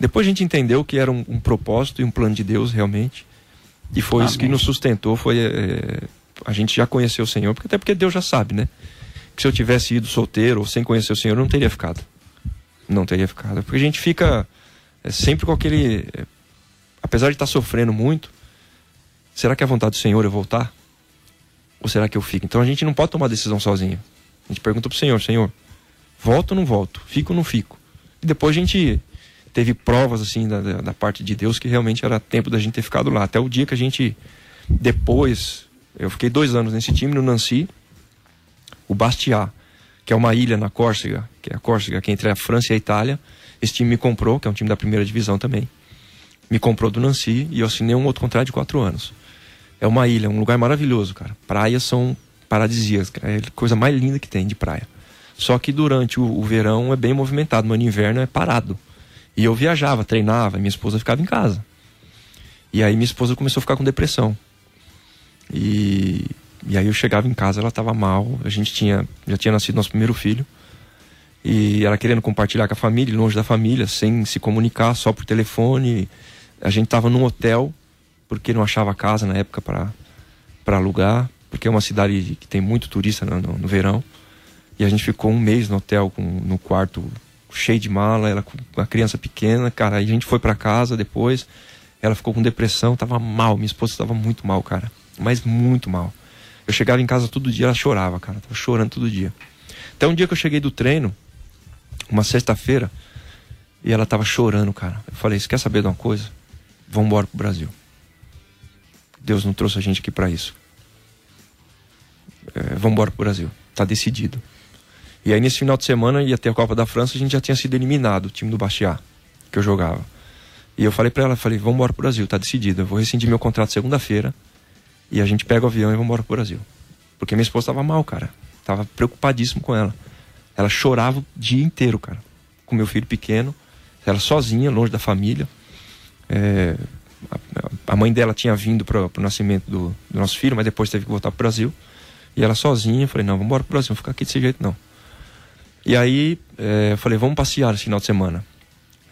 Depois a gente entendeu que era um, um propósito e um plano de Deus, realmente. E foi isso que Amém. nos sustentou. Foi. eh, a gente já conheceu o Senhor, porque até porque Deus já sabe, né? Que se eu tivesse ido solteiro ou sem conhecer o Senhor, eu não teria ficado. Não teria ficado. Porque a gente fica eh, sempre com aquele. Apesar de estar sofrendo muito, será que é a vontade do Senhor eu voltar? Ou será que eu fico? Então a gente não pode tomar decisão sozinho. A gente pergunta pro Senhor, Senhor, volto ou não volto? Fico ou não fico? E depois a gente teve provas assim da, da, parte de Deus que realmente era tempo da gente ter ficado lá. Até o dia que a gente depois, eu fiquei dois anos nesse time no Nancy, o Bastia, que é uma ilha na Córcega, que é a Córcega, que é entre a França e a Itália. Esse time me comprou, que é um time da primeira divisão também. Me comprou do Nancy e eu assinei um outro contrato de quatro anos. É uma ilha, um lugar maravilhoso, cara. Praias são paradisíacas, é a coisa mais linda que tem de praia. Só que durante o, o verão é bem movimentado, mas no inverno é parado. E eu viajava, treinava, minha esposa ficava em casa. E aí minha esposa começou a ficar com depressão. E, e aí eu chegava em casa, ela estava mal. A gente tinha já tinha nascido nosso primeiro filho. E ela querendo compartilhar com a família, longe da família, sem se comunicar, só por telefone. A gente estava num hotel, porque não achava casa na época para alugar, porque é uma cidade que tem muito turista no, no, no verão. E a gente ficou um mês no hotel, com, no quarto cheio de mala, ela com uma criança pequena, cara. Aí a gente foi para casa depois, ela ficou com depressão, tava mal, minha esposa tava muito mal, cara. Mas muito mal. Eu chegava em casa todo dia, ela chorava, cara. Tava chorando todo dia. Até um dia que eu cheguei do treino, uma sexta-feira, e ela tava chorando, cara. Eu falei, você quer saber de uma coisa? Vamos embora pro Brasil. Deus não trouxe a gente aqui para isso. É, vamos embora pro Brasil. Tá decidido. E aí nesse final de semana ia ter a Copa da França, a gente já tinha sido eliminado, o time do Bastiat, que eu jogava. E eu falei para ela, falei, vamos embora pro Brasil, tá decidido. Eu vou rescindir meu contrato segunda-feira e a gente pega o avião e vamos embora pro Brasil. Porque minha esposa tava mal, cara. Tava preocupadíssimo com ela. Ela chorava o dia inteiro, cara. Com meu filho pequeno. Ela sozinha, longe da família. É, a, a mãe dela tinha vindo para o nascimento do, do, nosso filho, mas depois teve que voltar pro Brasil. E ela sozinha, eu falei, não, vamos embora pro Brasil, não ficar aqui desse jeito não. E aí, é, eu falei, vamos passear esse final de semana.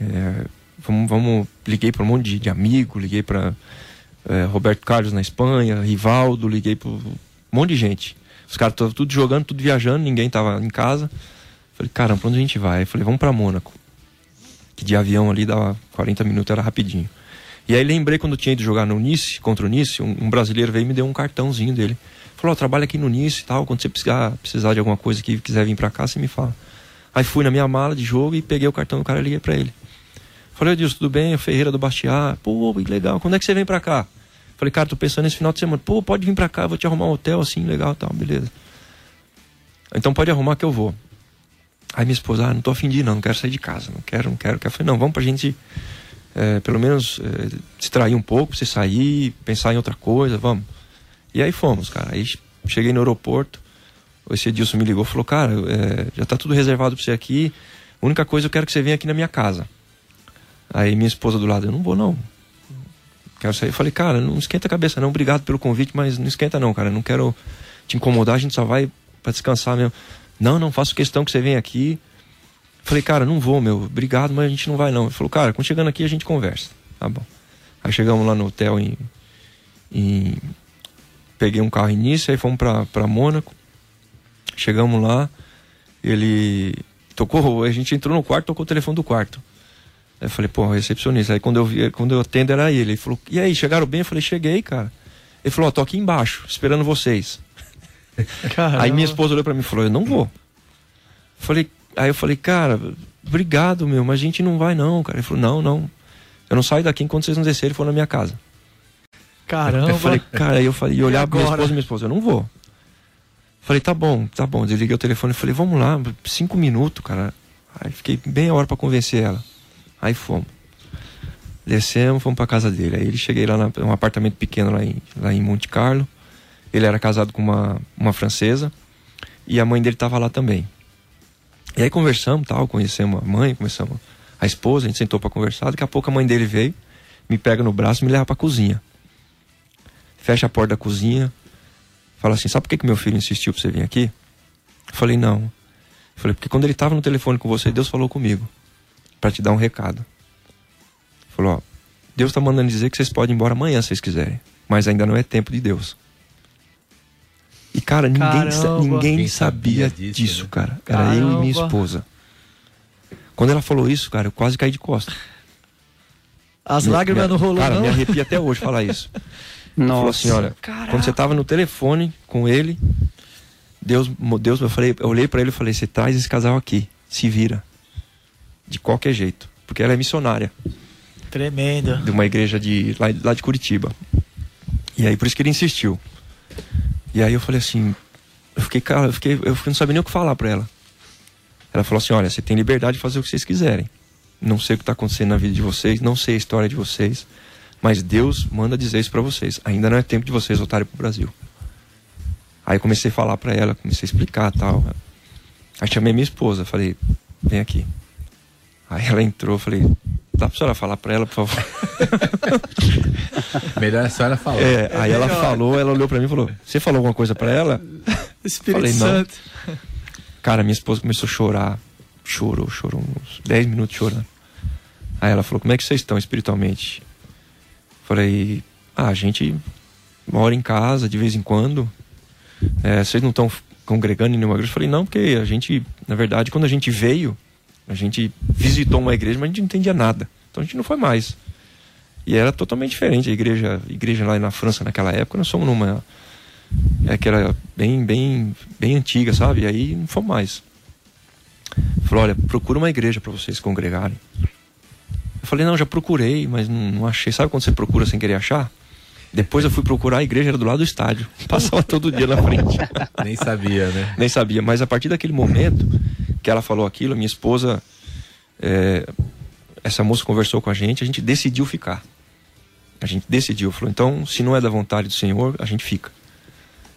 É, vamos, vamos, liguei para um monte de, de amigo, liguei para é, Roberto Carlos na Espanha, Rivaldo, liguei para um monte de gente. Os caras estavam tudo jogando, tudo viajando, ninguém tava em casa. Falei, caramba, pra onde a gente vai? Eu falei, vamos para Mônaco. Que de avião ali dava 40 minutos, era rapidinho. E aí lembrei quando tinha ido jogar no Nice, contra o Nice, um, um brasileiro veio e me deu um cartãozinho dele. Falou, oh, trabalho aqui no Nice e tal, quando você precisar, precisar de alguma coisa aqui, quiser vir pra cá, você me fala. Aí fui na minha mala de jogo e peguei o cartão do cara e liguei pra ele. Falei, Edilson, tudo bem? Ferreira do Bastiá. Pô, que legal. Quando é que você vem pra cá? Falei, cara, tô pensando nesse final de semana. Pô, pode vir pra cá, vou te arrumar um hotel assim, legal tal, beleza. Então pode arrumar que eu vou. Aí minha esposa, ah, não tô afim de ir não, não quero sair de casa, não quero, não quero. Eu falei, não, vamos pra gente, é, pelo menos, é, distrair um pouco, você sair, pensar em outra coisa, vamos. E aí fomos, cara. Aí cheguei no aeroporto, esse Edilson me ligou, falou, cara, é, já tá tudo reservado pra você aqui, a única coisa eu quero que você venha aqui na minha casa. Aí minha esposa do lado, eu não vou não. Quero sair. Eu falei, cara, não esquenta a cabeça não, obrigado pelo convite, mas não esquenta não, cara, não quero te incomodar, a gente só vai para descansar mesmo. Não, não, faço questão que você venha aqui. Falei, cara, não vou, meu, obrigado, mas a gente não vai não. Ele falou, cara, quando chegando aqui a gente conversa. Tá bom. Aí chegamos lá no hotel em. em... Peguei um carro início, aí fomos pra, pra Mônaco. Chegamos lá, ele tocou, a gente entrou no quarto, tocou o telefone do quarto. Aí eu falei, pô, recepcionista. Aí quando eu quando eu atendo era ele. Ele falou, e aí, chegaram bem? Eu falei, cheguei, cara. Ele falou, ó, oh, tô aqui embaixo, esperando vocês. Caramba. Aí minha esposa olhou para mim e falou: Eu não vou. Falei, aí eu falei, cara, obrigado, meu, mas a gente não vai não, cara. Ele falou: Não, não. Eu não saio daqui enquanto vocês não descerem e for na minha casa. Caramba. Eu falei, cara, aí eu falei, e olhar pra minha esposa e minha esposa, eu não vou. Falei, tá bom, tá bom. Desliguei o telefone e falei, vamos lá, cinco minutos, cara. Aí fiquei bem a hora para convencer ela. Aí fomos. Descemos, fomos pra casa dele. Aí ele cheguei lá num apartamento pequeno lá em, lá em Monte Carlo. Ele era casado com uma, uma francesa e a mãe dele estava lá também. E aí conversamos, tal, conhecemos a mãe, começamos a esposa, a gente sentou para conversar. Daqui a pouco a mãe dele veio, me pega no braço e me leva para a cozinha. Fecha a porta da cozinha, fala assim: Sabe por que, que meu filho insistiu para você vir aqui? Eu falei: Não. Eu falei: Porque quando ele estava no telefone com você, Deus falou comigo para te dar um recado. Falou: Ó, Deus está mandando dizer que vocês podem ir embora amanhã se vocês quiserem, mas ainda não é tempo de Deus. E, cara, ninguém, ninguém sabia, disso, disso né? cara. Era Caramba. eu e minha esposa. Quando ela falou isso, cara, eu quase caí de costas. As minha, lágrimas não rolou, Cara, não? me arrepia até hoje falar isso. Nossa. Falou assim, olha, Caraca. quando você tava no telefone com ele, Deus, Deus eu, falei, eu olhei para ele e falei, você traz esse casal aqui, se vira. De qualquer jeito. Porque ela é missionária. Tremenda. De uma igreja de, lá, lá de Curitiba. E aí, por isso que ele insistiu. E aí eu falei assim, eu fiquei, cara, eu fiquei, eu não sabia nem o que falar para ela. Ela falou assim: olha, você tem liberdade de fazer o que vocês quiserem. Não sei o que está acontecendo na vida de vocês, não sei a história de vocês, mas Deus manda dizer isso para vocês. Ainda não é tempo de vocês voltarem para o Brasil. Aí comecei a falar para ela, comecei a explicar tal. Aí chamei minha esposa, falei: vem aqui. Aí ela entrou, falei: dá pra senhora falar para ela, por favor? Melhor é a senhora falar. É, é aí ela falou, ela olhou para mim e falou: Você falou alguma coisa para ela? Espírito Falei, Santo. Não. Cara, minha esposa começou a chorar. Chorou, chorou uns 10 minutos chorando. Aí ela falou: Como é que vocês estão espiritualmente? Falei: Ah, a gente mora em casa de vez em quando. É, vocês não estão congregando em nenhuma igreja? Falei: Não, porque a gente, na verdade, quando a gente veio, a gente visitou uma igreja, mas a gente não entendia nada. Então a gente não foi mais. E era totalmente diferente. A igreja, a igreja lá na França naquela época, nós somos numa. É que era bem, bem, bem antiga, sabe? E aí não foi mais. Falou, olha, procura uma igreja para vocês congregarem. Eu falei, não, já procurei, mas não, não, achei. Sabe quando você procura sem querer achar? Depois eu fui procurar, a igreja era do lado do estádio. Passava todo dia na frente. Nem sabia, né? Nem sabia. Mas a partir daquele momento que ela falou aquilo, minha esposa, é, essa moça conversou com a gente, a gente decidiu ficar. A gente decidiu, falou, então, se não é da vontade do Senhor, a gente fica.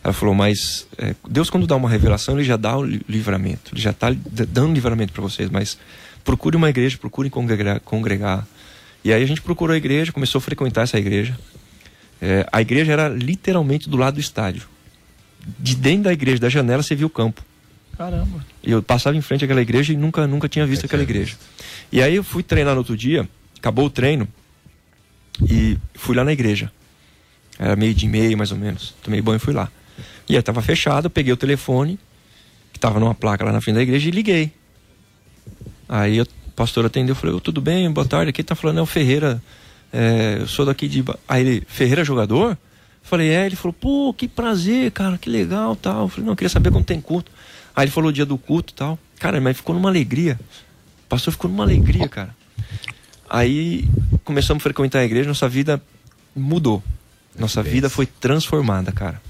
Ela falou, mas é, Deus quando dá uma revelação, ele já dá o livramento, ele já está dando livramento para vocês, mas procure uma igreja, procure congregar, congregar. E aí a gente procurou a igreja, começou a frequentar essa igreja. É, a igreja era literalmente do lado do estádio. De dentro da igreja, da janela, você via o campo. Caramba. Eu passava em frente àquela igreja e nunca, nunca tinha visto é aquela igreja. E aí eu fui treinar no outro dia, acabou o treino, e fui lá na igreja. Era meio de meio, mais ou menos. Tomei banho e fui lá. E aí tava fechado, peguei o telefone, que tava numa placa lá na frente da igreja, e liguei. Aí o pastor atendeu, falei, oh, tudo bem, boa tarde, aqui tá falando, é o Ferreira, é, eu sou daqui de... Aí ele, Ferreira jogador? Falei, é, ele falou, pô, que prazer, cara, que legal, tal. Eu falei, não, eu queria saber quando tem culto. Aí ele falou o dia do culto tal. Cara, mas ficou numa alegria. O pastor ficou numa alegria, cara. Aí começamos a frequentar a igreja, nossa vida mudou. Nossa vida foi transformada, cara.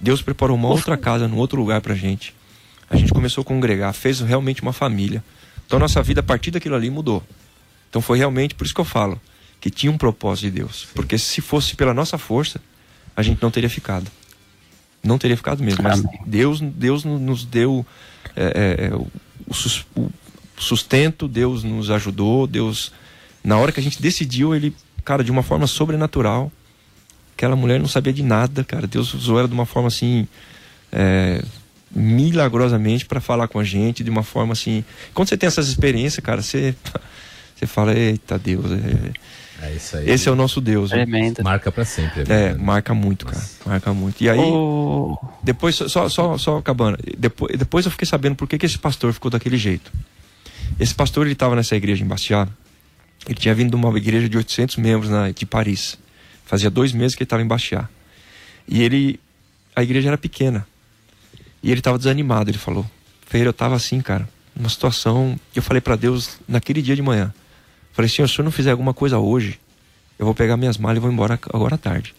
Deus preparou uma outra casa, num outro lugar pra gente. A gente começou a congregar, fez realmente uma família. Então nossa vida a partir daquilo ali mudou. Então foi realmente por isso que eu falo que tinha um propósito de Deus. Porque se fosse pela nossa força, a gente não teria ficado. Não teria ficado mesmo. Mas Deus, Deus nos deu é, é, o sustento, Deus nos ajudou, Deus na hora que a gente decidiu, ele, cara, de uma forma sobrenatural, aquela mulher não sabia de nada, cara. Deus usou ela de uma forma assim, é, milagrosamente para falar com a gente, de uma forma assim. Quando você tem essas experiências, cara, você, você fala, eita Deus, é, é isso aí. Esse é o nosso Deus. Tremendo. Marca para sempre. É, é marca muito, cara. Marca muito. E aí, oh. depois, só, só, só acabando, depois, depois eu fiquei sabendo por que, que esse pastor ficou daquele jeito. Esse pastor, ele estava nessa igreja em Bastiat, ele tinha vindo de uma igreja de 800 membros na, de Paris. Fazia dois meses que ele estava em Baixá. E ele. A igreja era pequena. E ele estava desanimado. Ele falou: Feira, eu estava assim, cara. Numa situação. Eu falei para Deus naquele dia de manhã. Falei: Senhor, se eu não fizer alguma coisa hoje, eu vou pegar minhas malas e vou embora agora à tarde.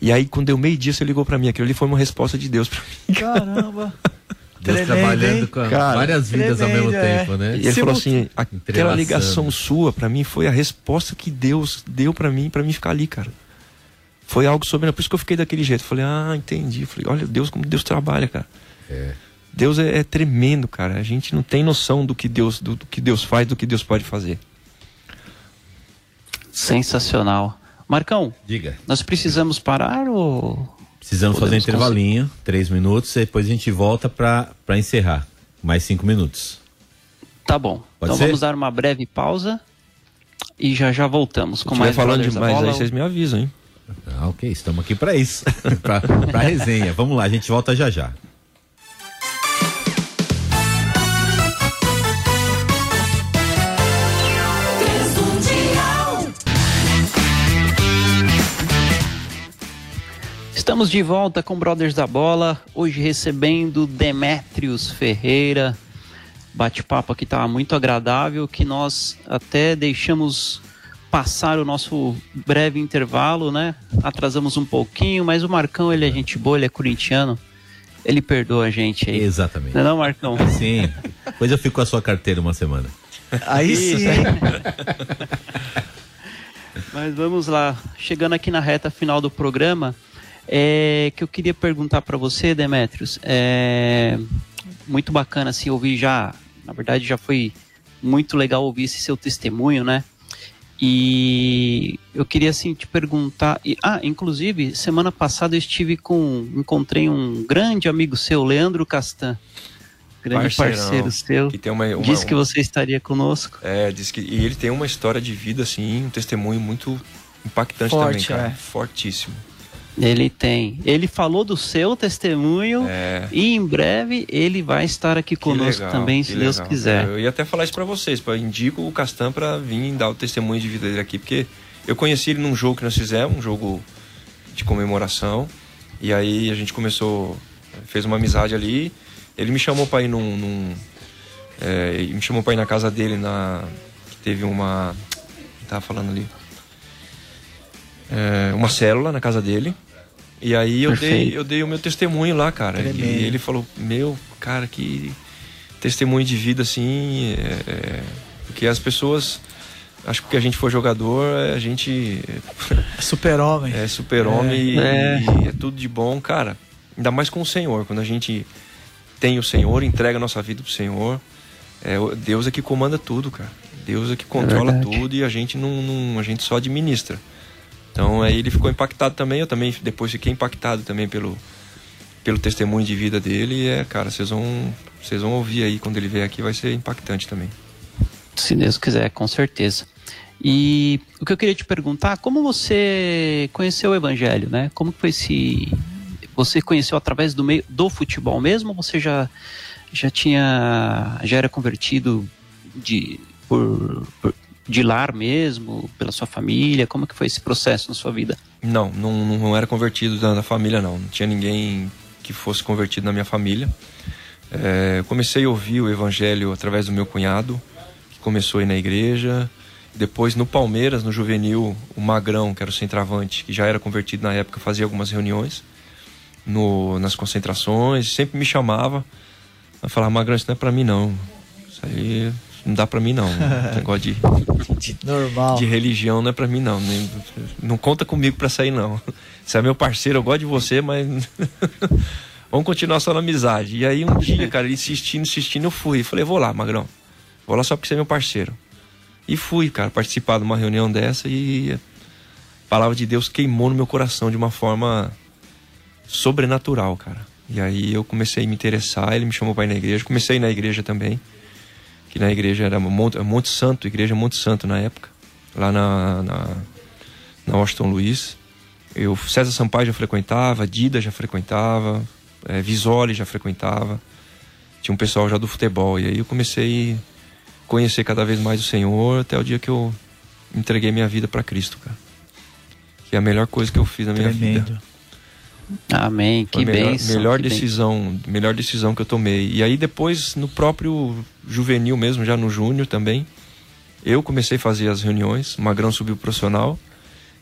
E aí, quando deu meio-dia, você ligou para mim. Aquilo ali foi uma resposta de Deus para mim. Caramba! Deus tremendo, trabalhando com cara, várias vidas tremendo, ao mesmo é. tempo, né? E ele falou assim: aquela ligação sua para mim foi a resposta que Deus deu para mim, para mim ficar ali, cara. Foi algo sobre, por isso que eu fiquei daquele jeito. Falei: "Ah, entendi". Falei: "Olha Deus como Deus trabalha, cara". É. Deus é, é, tremendo, cara. A gente não tem noção do que Deus do, do que Deus faz, do que Deus pode fazer. Sensacional. Marcão, diga. Nós precisamos parar ou Precisamos fazer um intervalinho, conseguir. três minutos, e depois a gente volta para encerrar. Mais cinco minutos. Tá bom. Pode então ser? vamos dar uma breve pausa e já já voltamos com mais falando demais aí, vocês me avisam, hein? Ah, ok, estamos aqui para isso, para resenha. Vamos lá, a gente volta já já. Estamos de volta com Brothers da Bola, hoje recebendo Demetrios Ferreira. Bate-papo aqui estava muito agradável, que nós até deixamos passar o nosso breve intervalo, né? Atrasamos um pouquinho, mas o Marcão, ele é gente boa, ele é corintiano. Ele perdoa a gente aí. Exatamente. Não é não, Marcão? Sim. Depois eu fico com a sua carteira uma semana. Aí sim. mas vamos lá. Chegando aqui na reta final do programa, é, que eu queria perguntar para você, Demetrios. É muito bacana assim ouvir já, na verdade já foi muito legal ouvir esse seu testemunho, né? E eu queria assim te perguntar, e, ah, inclusive semana passada eu estive com, encontrei um grande amigo seu, Leandro Castan, grande Parceirão, parceiro seu. Que tem uma, uma, disse que você estaria conosco. É, disse que e ele tem uma história de vida assim, um testemunho muito impactante Forte, também, cara, é. fortíssimo. Ele tem. Ele falou do seu testemunho é. e em breve ele vai estar aqui conosco legal, também, se Deus quiser. Eu ia até falar isso para vocês, para indico o Castan para vir dar o testemunho de vida dele aqui, porque eu conheci ele num jogo que nós fizemos, um jogo de comemoração, e aí a gente começou, fez uma amizade ali. Ele me chamou para ir num, num é, me chamou para ir na casa dele na que teve uma, tava falando ali é, uma célula na casa dele. E aí eu dei, eu dei o meu testemunho lá, cara. E ele falou, meu, cara, que testemunho de vida, assim. É, é, porque as pessoas. Acho que a gente for jogador, a gente. É super-homem. É super-homem é. E, e é tudo de bom, cara. Ainda mais com o Senhor. Quando a gente tem o Senhor, entrega a nossa vida pro Senhor. É, Deus é que comanda tudo, cara. Deus é que controla é tudo e a gente não, não, a gente só administra. Então aí ele ficou impactado também, eu também depois fiquei impactado também pelo, pelo testemunho de vida dele. E é, cara, vocês vão, vocês vão ouvir aí quando ele vier aqui, vai ser impactante também. Se Deus quiser, com certeza. E o que eu queria te perguntar, como você conheceu o Evangelho, né? Como foi esse... Você conheceu através do meio do futebol mesmo? Ou você já, já tinha... já era convertido de, por, por de lar mesmo, pela sua família? Como que foi esse processo na sua vida? Não, não, não era convertido da, família, não. Não tinha ninguém que fosse convertido na minha família. É, comecei a ouvir o evangelho através do meu cunhado, que começou aí na igreja. Depois no Palmeiras, no juvenil, o Magrão, que era o centroavante, que já era convertido na época, fazia algumas reuniões no, nas concentrações, sempre me chamava. Eu falava, Magrão, isso não é pra mim não. Isso aí não dá pra mim não. Negócio de, de, Normal. de religião não é pra mim não. Nem- não conta comigo pra sair não. Você é meu parceiro, eu gosto de você, mas vamos continuar só na amizade. E aí um dia, cara, ele insistindo, insistindo, eu fui. Falei, vou lá, Magrão. Vou lá só porque você é meu parceiro. E fui, cara, participar de uma reunião dessa e a palavra de Deus queimou no meu coração de uma forma sobrenatural, cara. E aí eu comecei a me interessar, ele me chamou para ir na igreja, comecei a ir na igreja também, que na igreja era Monte, Monte Santo, igreja Monte Santo na época, lá na, na, na Washington Luiz. Eu, César Sampaio já frequentava, Dida já frequentava, é, Visoli já frequentava, tinha um pessoal já do futebol, e aí eu comecei a conhecer cada vez mais o Senhor, até o dia que eu entreguei minha vida para Cristo, cara. Que é a melhor coisa que eu fiz na minha vida. Amém. Que melhor, bênção. melhor que bênção. decisão, melhor decisão que eu tomei. E aí depois no próprio juvenil mesmo, já no júnior também, eu comecei a fazer as reuniões, o Magrão subiu pro profissional.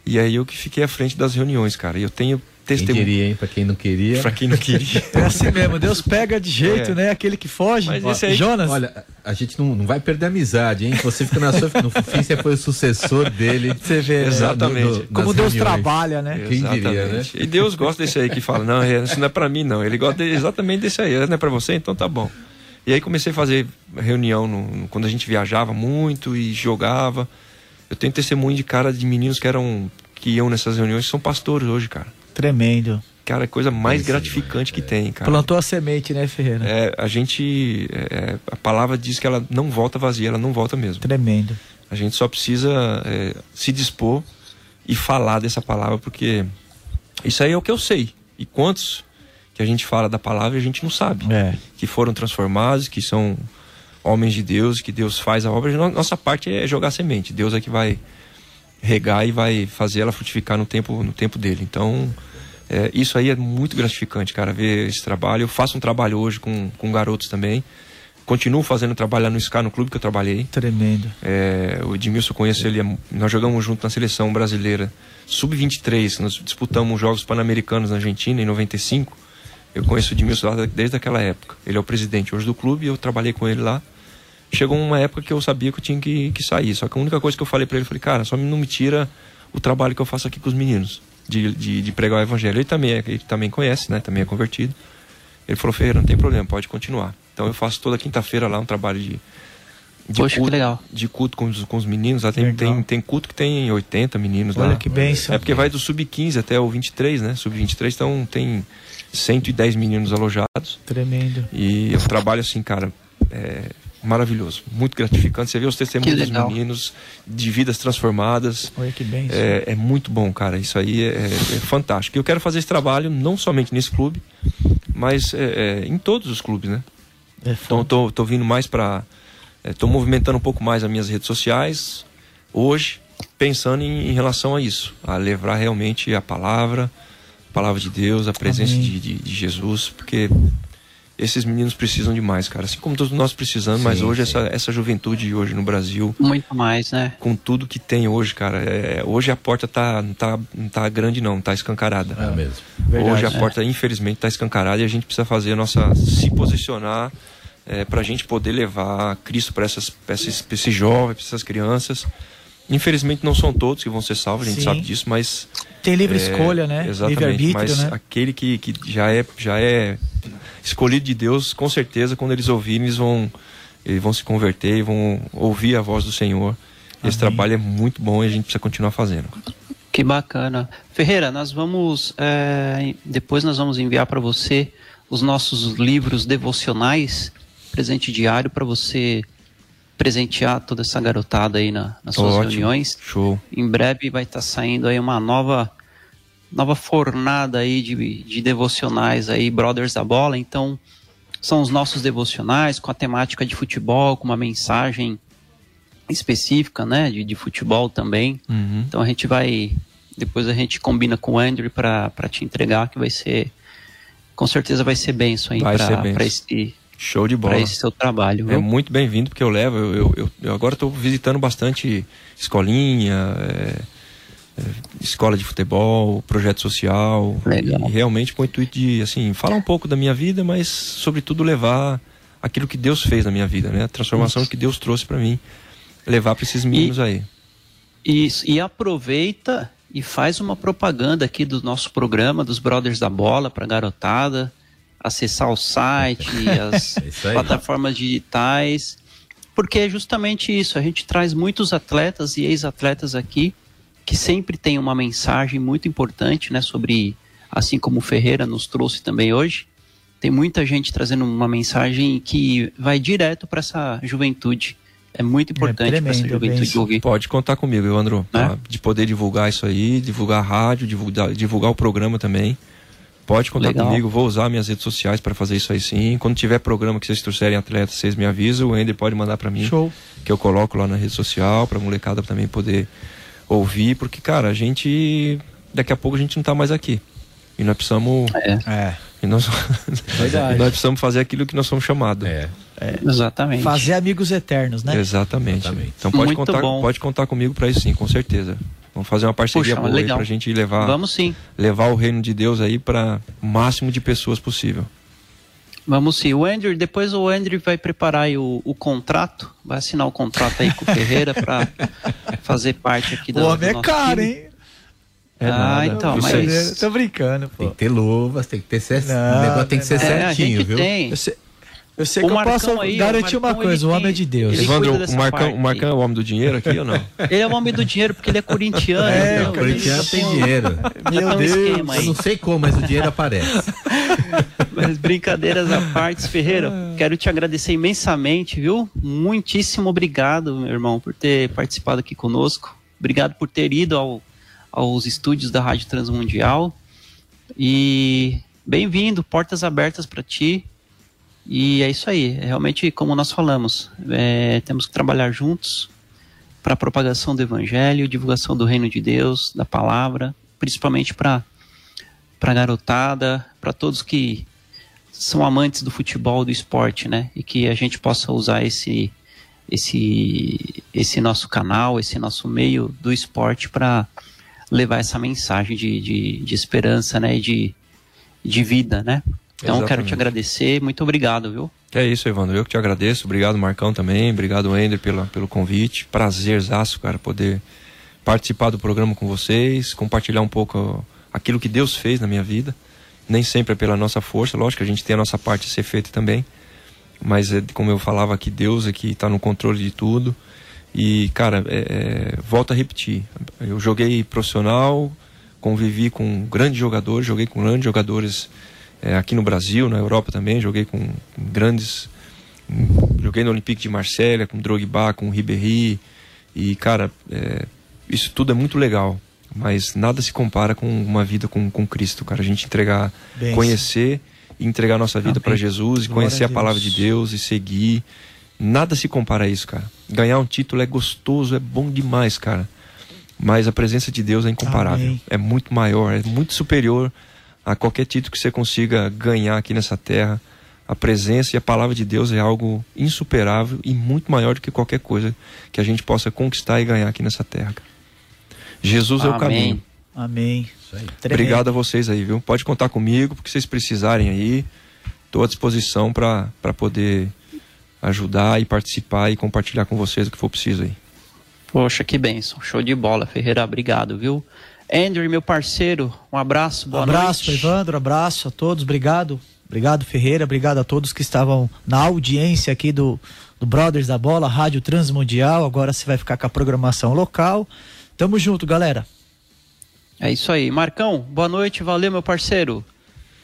E aí eu que fiquei à frente das reuniões, cara. E eu tenho Quem testemunho diria, hein? Pra quem não queria. pra quem não queria. É assim mesmo, Deus pega de jeito, É. né? Aquele que foge. Mas esse aí- Jonas, Olha, a gente não, não vai perder a amizade, hein? Você fica na sua. No fim, você foi o sucessor dele. você vê né? Exatamente. como nas Deus reuniões. trabalha, né? Quem diria, né? Exatamente. E Deus gosta desse aí que fala, não, é, isso não é pra mim não. Ele gosta de- exatamente desse aí, não é pra você, então tá bom. E aí comecei a fazer reunião no- no- quando a gente viajava muito e jogava. Eu tenho testemunho de cara de meninos que eram que iam nessas reuniões, que são pastores hoje, cara. Tremendo. Cara, é a coisa mais Isso, gratificante que tem, cara. Plantou a semente, né, Ferreira? É, a gente. é, a palavra diz que ela não volta vazia, ela não volta mesmo. Tremendo. A gente só precisa é, se dispor e falar dessa palavra, porque isso aí é o que eu sei. E quantos que a gente fala da palavra e a gente não sabe. É. Que foram transformados, que são homens de Deus, que Deus faz a obra. No- Nossa parte é jogar semente. Deus é que vai regar e vai fazer ela frutificar no tempo, no tempo dele. Então, é, isso aí é muito gratificante, cara, ver esse trabalho. Eu faço um trabalho hoje com, com garotos também. Continuo fazendo trabalho lá no SCA, no clube que eu trabalhei. Tremendo. É, o Edmilson eu conheço ele, é- nós jogamos junto na seleção brasileira sub-23, nós disputamos os Jogos Pan-Americanos na Argentina em 95. Eu conheço o Edmilson lá desde aquela época. Ele é o presidente hoje do clube e eu trabalhei com ele lá. Chegou uma época que eu sabia que eu tinha que, que sair. Só que a única coisa que eu falei para ele, eu falei, cara, só não me tira o trabalho que eu faço aqui com os meninos, de, de, de pregar o evangelho. Ele também, é, ele também conhece, né? Também é convertido. Ele falou, Ferreira, não tem problema, pode continuar. Então eu faço toda quinta-feira lá um trabalho de, de Poxa, que culto, legal. de culto com os, com os meninos. Lá tem, Legal. tem, tem culto que tem 80 meninos Olha lá. que bênção. É porque vai do sub-15 até o 23, né? Sub-23, então tem 110 meninos alojados. Tremendo. E eu trabalho assim, cara, é maravilhoso, muito gratificante. Você vê os testemunhos dos meninos de vidas transformadas. Olha que bênção. É, é muito bom, cara. Isso aí é, é fantástico. E eu quero fazer esse trabalho não somente nesse clube, mas é, é, em todos os clubes, né? É Então, tô, tô vindo mais para. Estou movimentando um pouco mais as minhas redes sociais hoje, pensando em, em relação a isso, a levar realmente a palavra, a palavra de Deus, a presença de, de, de Jesus, porque esses meninos precisam demais, cara. Assim como todos nós precisamos, mas Sim, hoje sim. essa, essa juventude hoje no Brasil, Muito mais, né? com tudo que tem hoje, cara, é, hoje a porta tá, não, tá, não tá grande não, tá escancarada. É mesmo. Verdade. Hoje a porta, infelizmente, está escancarada e a gente precisa fazer a nossa. se posicionar para a gente poder levar Cristo para essas, pra esses, pra esses jovens, para essas crianças. Infelizmente, não são todos que vão ser salvos, a gente Sim. sabe disso, mas. Tem livre é, escolha, né? Exatamente, Livre-arbítrio, mas né? aquele que, que já, é, já é escolhido de Deus, com certeza, quando eles ouvirem, eles vão, eles vão se converter e vão ouvir a voz do Senhor. Esse Amém. trabalho é muito bom e a gente precisa continuar fazendo. Que bacana. Ferreira, nós vamos. é, depois nós vamos enviar para você os nossos livros devocionais, presente diário, para você presentear toda essa garotada aí na- nas suas Ótimo. reuniões. Show. Em breve vai estar saindo aí uma nova nova fornada aí de, de devocionais aí, Brothers da Bola. Então, são os nossos devocionais com a temática de futebol, com uma mensagem específica, né, de, de futebol também. Uhum. Então a gente vai. Depois a gente combina com o Andrew para te entregar, que vai ser. Com certeza vai ser benção aí para esse, Show de bola. Para esse seu trabalho. Viu? É muito bem-vindo, porque eu levo. Eu, eu, eu, agora estou visitando bastante escolinha, é, é, escola de futebol, projeto social. Legal. E realmente com o intuito de, assim, falar um pouco da minha vida, mas, sobretudo, levar aquilo que Deus fez na minha vida, né? A transformação Isso. que Deus trouxe para mim. Levar para esses meninos e, aí. Isso. E aproveita e faz uma propaganda aqui do nosso programa, dos Brothers da Bola, para garotada acessar o site, as é plataformas digitais, porque é justamente isso. A gente traz muitos atletas e ex-atletas aqui que sempre tem uma mensagem muito importante, né, sobre, assim como o Ferreira nos trouxe também hoje, tem muita gente trazendo uma mensagem que vai direto para essa juventude. É muito é importante é para essa juventude ouvir. Pode contar comigo, Evandro, né? de poder divulgar isso aí, divulgar a rádio, divulgar, divulgar o programa também. Pode contar Legal. comigo, vou usar minhas redes sociais para fazer isso aí sim. Quando tiver programa que vocês trouxerem atletas, vocês me avisam, o Ender pode mandar para mim. Show. Que eu coloco lá na rede social, pra molecada também poder ouvir, porque, cara, a gente. Daqui a pouco a gente não tá mais aqui. E nós precisamos. É. é. E nós, Verdade. nós precisamos fazer aquilo que nós somos chamados. É. é. Exatamente. Fazer amigos eternos, né? Exatamente. Exatamente. Então pode contar, pode contar comigo para isso sim, com certeza. Vamos fazer uma parceria Puxa, boa legal. aí pra gente levar. Vamos sim. Levar o reino de Deus aí para o máximo de pessoas possível. Vamos sim. O Andrew, depois o Andrew vai preparar o, o contrato, vai assinar o contrato aí com o Ferreira para fazer parte aqui da. O homem é caro, time. hein? É ah, nada. então, mas. Tô brincando, pô. Tem que ter luvas, tem que ter certinho. O negócio tem que ser é, certinho, viu? Tem. Eu sei o que Marcão eu posso aí, garantir uma coisa, o homem é de Deus. Evandro, o Marcão, o Marcão é o homem do dinheiro aqui ou não? Ele é o homem do dinheiro porque ele é corintiano. É, então, corintiano tem dinheiro. Meu Deus. Um eu não sei como, mas o dinheiro aparece. mas brincadeiras à parte, Ferreira, quero te agradecer imensamente, viu? Muitíssimo obrigado, meu irmão, por ter participado aqui conosco. Obrigado por ter ido ao, aos estúdios da Rádio Transmundial. E bem-vindo, portas abertas para ti. E é isso aí, é realmente como nós falamos, é, temos que trabalhar juntos para a propagação do evangelho, divulgação do reino de Deus, da palavra, principalmente para para garotada, para todos que são amantes do futebol, do esporte, né? E que a gente possa usar esse esse esse nosso canal, esse nosso meio do esporte para levar essa mensagem de, de, de esperança, né? E de, de vida, né? Então Exatamente. quero te agradecer, muito obrigado, viu? É isso, Evandro. Eu que te agradeço. Obrigado, Marcão, também. Obrigado, Ender, pela, pelo convite. Prazerzaço, cara, poder participar do programa com vocês, compartilhar um pouco aquilo que Deus fez na minha vida. Nem sempre é pela nossa força, lógico, a gente tem a nossa parte a ser feita também. Mas, é, como eu falava aqui, Deus é que está no controle de tudo. E, cara, é, é, volto a repetir. Eu joguei profissional, convivi com grandes jogadores, joguei com grandes jogadores é, aqui no Brasil, na Europa também, joguei com grandes. Joguei no Olympique de Marselha, com Drogba, com Ribéry. E, cara, é, isso tudo é muito legal. Mas nada se compara com uma vida com, com Cristo, cara. A gente entregar, Bem, conhecer e entregar nossa vida para Jesus, e conhecer a, a palavra de Deus e seguir. Nada se compara a isso, cara. Ganhar um título é gostoso, é bom demais, cara. Mas a presença de Deus é incomparável. Amém. É muito maior, é muito superior a qualquer título que você consiga ganhar aqui nessa terra. A presença e a palavra de Deus é algo insuperável e muito maior do que qualquer coisa que a gente possa conquistar e ganhar aqui nessa terra. Jesus Amém. é o caminho. Amém. Obrigado a vocês aí, viu? Pode contar comigo, porque vocês precisarem aí. Estou à disposição para poder ajudar e participar e compartilhar com vocês o que for preciso aí. Poxa, que bênção. Show de bola, Ferreira. Obrigado, viu? Andrew, meu parceiro, um abraço, boa abraço, noite. Abraço, Evandro, abraço a todos, obrigado. Obrigado, Ferreira, obrigado a todos que estavam na audiência aqui do, do Brothers da Bola, Rádio Transmundial. Agora você vai ficar com a programação local. Tamo junto, galera. É isso aí. Marcão, boa noite, valeu, meu parceiro.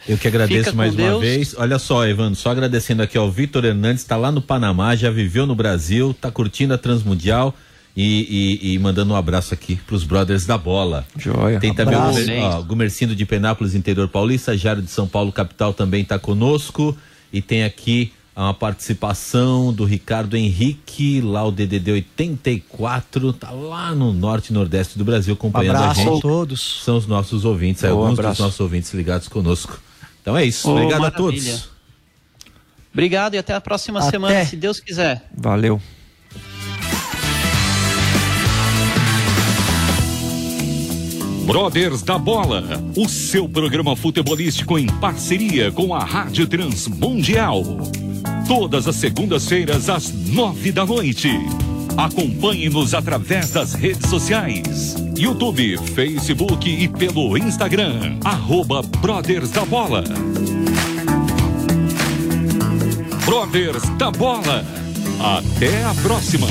Eu que agradeço mais uma vez. Olha só, Evandro, só agradecendo aqui ao Vitor Hernandes, está lá no Panamá, já viveu no Brasil, está curtindo a Transmundial. E, e, e, mandando um abraço aqui para os brothers da bola. Joia. Tem também o, Gumercindo de Penápolis, interior paulista, Jário de São Paulo, capital, também está conosco. E tem aqui uma participação do Ricardo Henrique, lá o DDD 84, tá lá no norte e nordeste do Brasil acompanhando abraço a gente. a todos. São os nossos ouvintes, oh, alguns abraço. dos nossos ouvintes ligados conosco. Então é isso, oh, obrigado maravilha. a todos. Obrigado e até a próxima Até. semana, se Deus quiser. Valeu. Brothers da Bola, o seu programa futebolístico em parceria com a Rádio Transmundial. Todas as segundas-feiras às nove da noite. Acompanhe-nos através das redes sociais: YouTube, Facebook e pelo Instagram. Arroba Brothers da Bola. Brothers da Bola. Até a próxima.